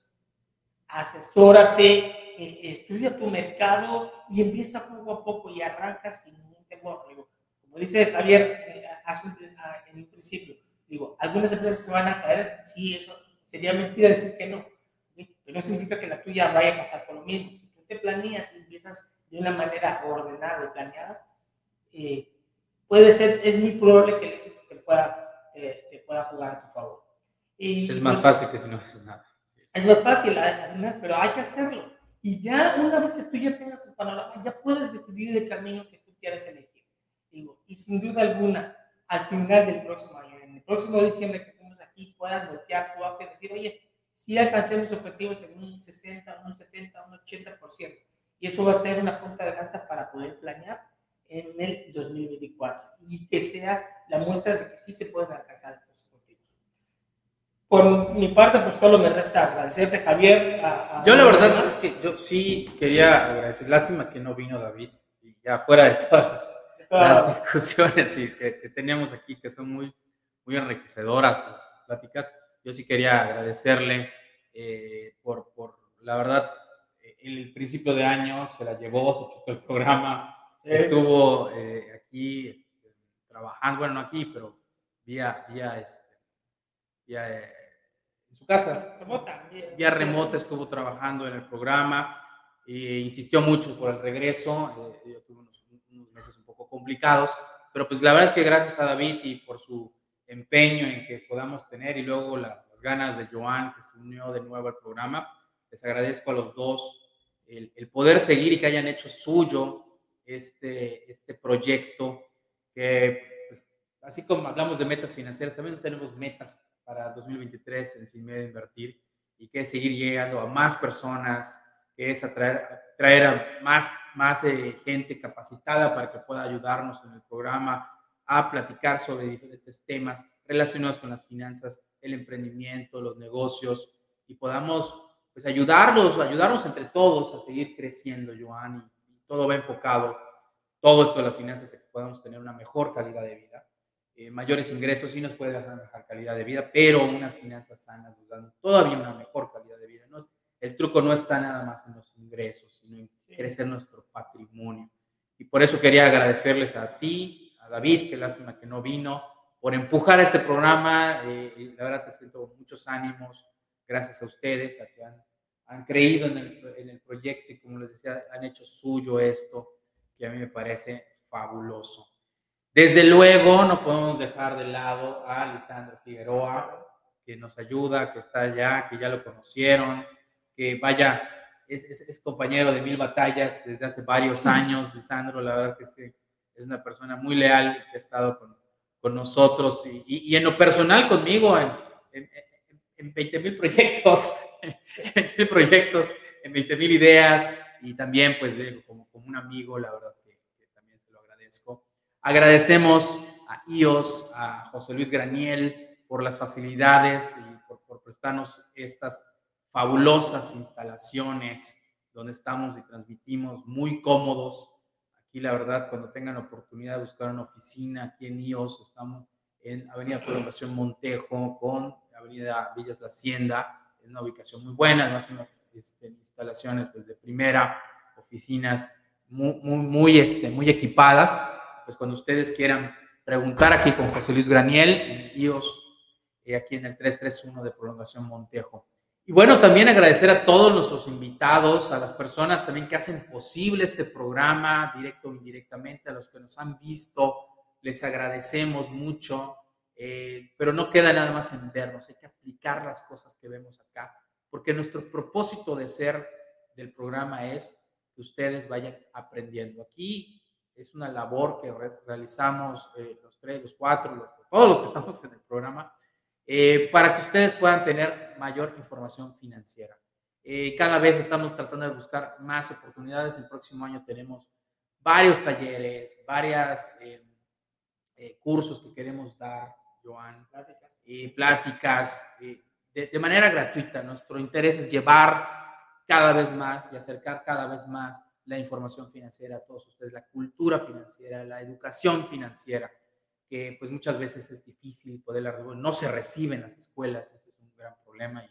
asesórate, eh, estudia tu mercado y empieza poco a poco y arranca sin ningún temor dice Javier eh, en un principio, digo, algunas empresas se van a caer, sí, eso sería mentira decir que no, pero no significa que la tuya vaya a pasar por lo mismo. Si tú te planeas y empiezas de una manera ordenada y planeada, eh, puede ser, es muy probable que el éxito te pueda, te, pueda jugar a tu favor. Y, es más fácil que si no haces nada. Es más fácil, pero hay que hacerlo. Y ya una vez que tú ya tengas tu panorama, ya puedes decidir el camino que tú quieres elegir y sin duda alguna, al final del próximo año, en el próximo diciembre que estemos aquí, puedas voltear tu ojo y decir, oye, si alcancemos objetivos en un 60, un 70, un 80%. Y eso va a ser una punta de lanza para poder planear en el 2024 y que sea la muestra de que sí se pueden alcanzar estos objetivos. Por mi parte, pues solo me resta agradecerte, Javier. yo la verdad es que yo sí quería agradecer, lástima que no vino David, y ya fuera de todas las discusiones y que, teníamos aquí, que son muy, muy enriquecedoras las pláticas. Yo sí quería agradecerle eh, por, por, la verdad, eh, el principio de año se la llevó, se chocó el programa, estuvo eh, aquí este, trabajando, bueno, no aquí, pero vía, vía, este, vía eh, en su casa. Remota. Vía remota estuvo trabajando en el programa e insistió mucho por el regreso. yo tuve unos, unos meses un poco complicados, pero pues la verdad es que gracias a David y por su empeño en que podamos tener y luego las ganas de Joan que se unió de nuevo al programa, les agradezco a los dos el, poder seguir y que hayan hecho suyo este, este proyecto, que pues, así como hablamos de metas financieras, también tenemos metas para 2023 en Sin Medio de Invertir y que es seguir llegando a más personas, que es atraer, traer a más, más eh, gente capacitada para que pueda ayudarnos en el programa a platicar sobre diferentes temas relacionados con las finanzas, el emprendimiento, los negocios y podamos pues ayudarlos, ayudarnos entre todos a seguir creciendo, Joan, y, todo va enfocado, todo esto de las finanzas, de que podamos tener una mejor calidad de vida. Eh, mayores ingresos sí nos puede dar una mejor calidad de vida, pero unas finanzas sanas nos dan todavía una mejor calidad. El truco no está nada más en los ingresos, sino en crecer nuestro patrimonio. Y por eso quería agradecerles a ti, a David, que lástima que no vino, por empujar este programa. Eh, la verdad te siento muchos ánimos, gracias a ustedes, a que han, han creído en el, en el, proyecto y como les decía, han hecho suyo esto, que a mí me parece fabuloso. Desde luego, no podemos dejar de lado a Lisandro Figueroa, que nos ayuda, que está allá, que ya lo conocieron, que vaya, es, es, compañero de mil batallas desde hace varios años. Lisandro, la verdad que este, es una persona muy leal que ha estado con, con nosotros y, y, y, en lo personal conmigo en, en, en 20 mil proyectos, en 20 mil proyectos, en 20 mil ideas y también pues como, como un amigo, la verdad que, también se lo agradezco. Agradecemos a IOS, a José Luis Graniel por las facilidades y por, por prestarnos estas fabulosas instalaciones donde estamos y transmitimos muy cómodos. Aquí la verdad, cuando tengan oportunidad de buscar una oficina aquí en IOS, estamos en Avenida Prolongación Montejo con Avenida Villas de Hacienda, en una ubicación muy buena, además este, instalaciones pues, de primera, oficinas muy, muy, muy, este, muy equipadas. Pues cuando ustedes quieran preguntar aquí con José Luis Graniel, en IOS, eh, aquí en el 331 de Prolongación Montejo. Y bueno, también agradecer a todos nuestros invitados, a las personas también que hacen posible este programa, directo o indirectamente, a los que nos han visto, les agradecemos mucho. Eh, pero no queda nada más en vernos, hay que aplicar las cosas que vemos acá, porque nuestro propósito de ser del programa es que ustedes vayan aprendiendo. Aquí es una labor que realizamos eh, los tres, los cuatro, todos los que estamos en el programa, eh, para que ustedes puedan tener mayor información financiera. cada vez estamos tratando de buscar más oportunidades. El próximo año tenemos varios talleres, varios cursos que queremos dar Joan, y pláticas de, manera gratuita. Nuestro interés es llevar cada vez más y acercar cada vez más la información financiera a todos ustedes, la cultura financiera, la educación financiera, que pues muchas veces es difícil poderla no se recibe en las escuelas, eso es un gran problema y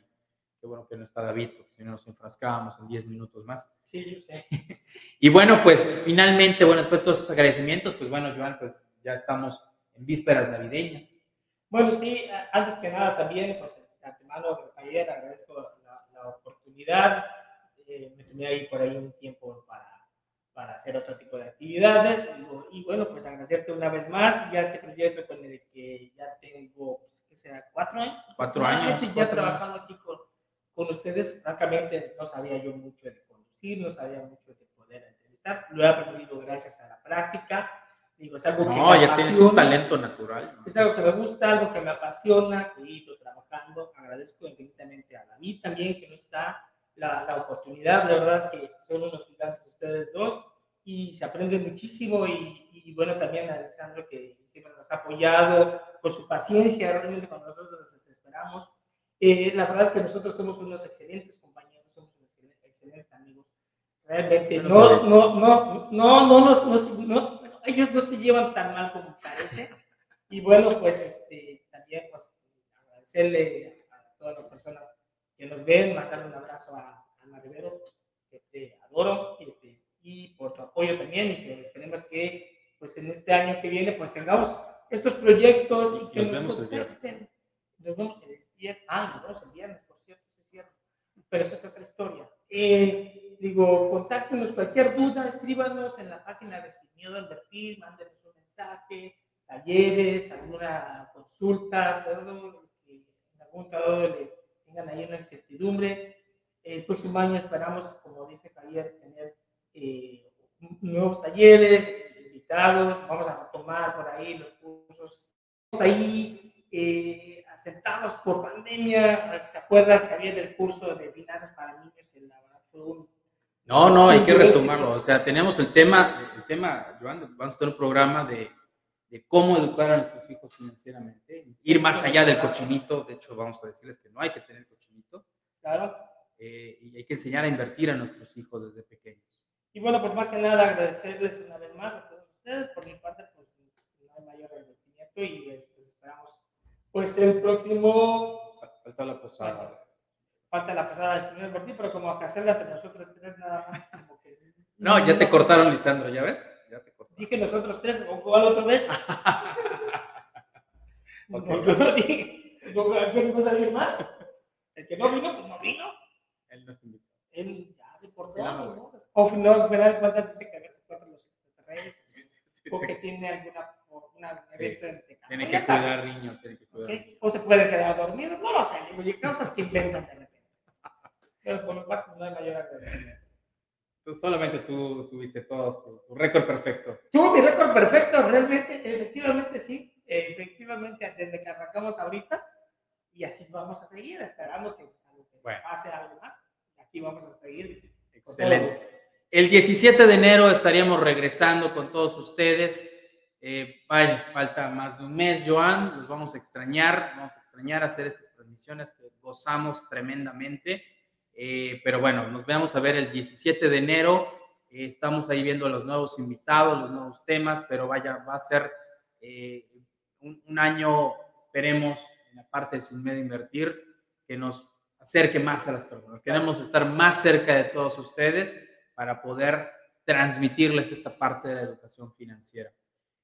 qué bueno que no está David, porque si no nos enfrascábamos en 10 minutos más. Sí, yo sé. y bueno, pues finalmente, bueno, después de todos esos agradecimientos, pues bueno, Joan, pues ya estamos en vísperas navideñas. Bueno, sí, antes que nada también, pues de antemano, Javier, agradezco la, oportunidad. Eh, me tomé ahí por ahí un tiempo para, para hacer otro tipo de actividades. Y, bueno, pues agradecerte una vez más ya este proyecto con el que ya tengo, pues, ¿qué será? ¿Cuatro años? Cuatro años. Ya trabajando aquí con, con ustedes. Francamente, no sabía yo mucho de conducir, no sabía mucho de poder entrevistar. Lo he aprendido gracias a la práctica Digo, es algo que no, ya tienes un talento natural. Es algo que me gusta, algo que me apasiona, he ido trabajando. Agradezco infinitamente a David también, que no está la, la oportunidad. La verdad que son unos gigantes ustedes dos y se aprende muchísimo. Y, y, bueno, también a Alessandro, que siempre nos ha apoyado con su paciencia, realmente cuando nosotros nos desesperamos. Eh, la verdad que nosotros somos unos excelentes compañeros, somos unos excelentes amigos. Realmente no, no, no, no, no, no, no ellos no se llevan tan mal como parece. Y bueno, pues este, también pues, agradecerle a todas las personas que nos ven, mandarle un abrazo a Ana Rivero, que te adoro este, y por tu apoyo también y que esperemos que pues en este año que viene pues tengamos estos proyectos y que nos, vemos el viernes. Nos vemos el viernes. Ah, nos vemos el viernes, por cierto, es cierto. Pero esa es otra historia. Eh, digo, contáctenos cualquier duda, escríbanos en la página de Sin Miedo a Invertir, mándenos un mensaje, talleres, alguna consulta, todo en algún caso le tengan ahí una incertidumbre. El próximo año esperamos, como dice Javier, tener eh, nuevos talleres, invitados, vamos a retomar por ahí los cursos. Ahí eh, asentados por pandemia, ¿te acuerdas había del curso de finanzas para niños? Que la verdad fue un... No, no, hay que retomarlo. O sea, tenemos el tema, el tema, Joan, vamos a tener un programa de de cómo educar a nuestros hijos financieramente, ir más allá del cochinito, de hecho vamos a decirles que no hay que tener cochinito, claro. Eh, y hay que enseñar a invertir a nuestros hijos desde pequeños. Y bueno, pues más que nada agradecerles una vez más a todos ustedes, por mi parte pues no hay mayor agradecimiento y pues, esperamos pues el próximo... Falta la posada. Falta la posada del señor Martín, pero como acá hacerla entre nosotros tres nada más. Como que... No, ya te cortaron, Lisandro, ¿ya ves? Dije nosotros tres, ¿o cuál otra vez? no, no dije. ¿Quién va a salir más? El que no vino, pues no vino. Él no está invitado. Él ya se portó, ¿no? O no, al final cuentas dice que si encuentra los extraterrestres. O que tiene alguna una evento en Tiene que cuidar niños, tiene que cuidar niños. O se puede quedar dormido, no lo sé, oye, cosas que inventan de repente. Pero por lo parte no hay mayor agradecimiento solamente tú tuviste todos tu, récord perfecto. Tuvo mi récord perfecto, realmente, efectivamente sí, efectivamente desde que arrancamos ahorita y así vamos a seguir esperando que, pues, pase algo más. Aquí vamos a seguir. Excelente. El 17 de enero estaríamos regresando con todos ustedes. Eh, vaya, falta más de un mes, Joan, los vamos a extrañar, vamos a extrañar hacer estas transmisiones que gozamos tremendamente. Eh, pero bueno, nos vemos a ver el 17 de enero. Eh, estamos ahí viendo los nuevos invitados, los nuevos temas, pero vaya, va a ser eh, un, año, esperemos, en la parte de Sin Medio Invertir, que nos acerque más a las personas. Queremos estar más cerca de todos ustedes para poder transmitirles esta parte de la educación financiera.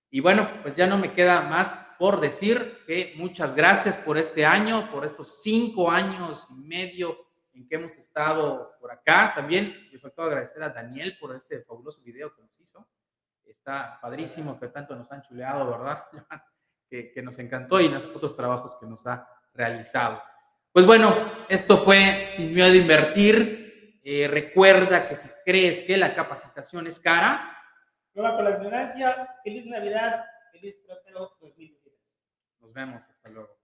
Y bueno, pues ya no me queda más por decir que muchas gracias por este año, por estos cinco años y medio en que hemos estado por acá. También me faltó agradecer a Daniel por este fabuloso video que nos hizo. Está padrísimo que tanto nos han chuleado, ¿verdad? que, que nos encantó y los otros trabajos que nos ha realizado. Pues bueno, esto fue Sin Miedo a Invertir. Eh, recuerda que si crees que la capacitación es cara, prueba con la ignorancia. Feliz Navidad, feliz próspero 2023. Nos vemos, hasta luego.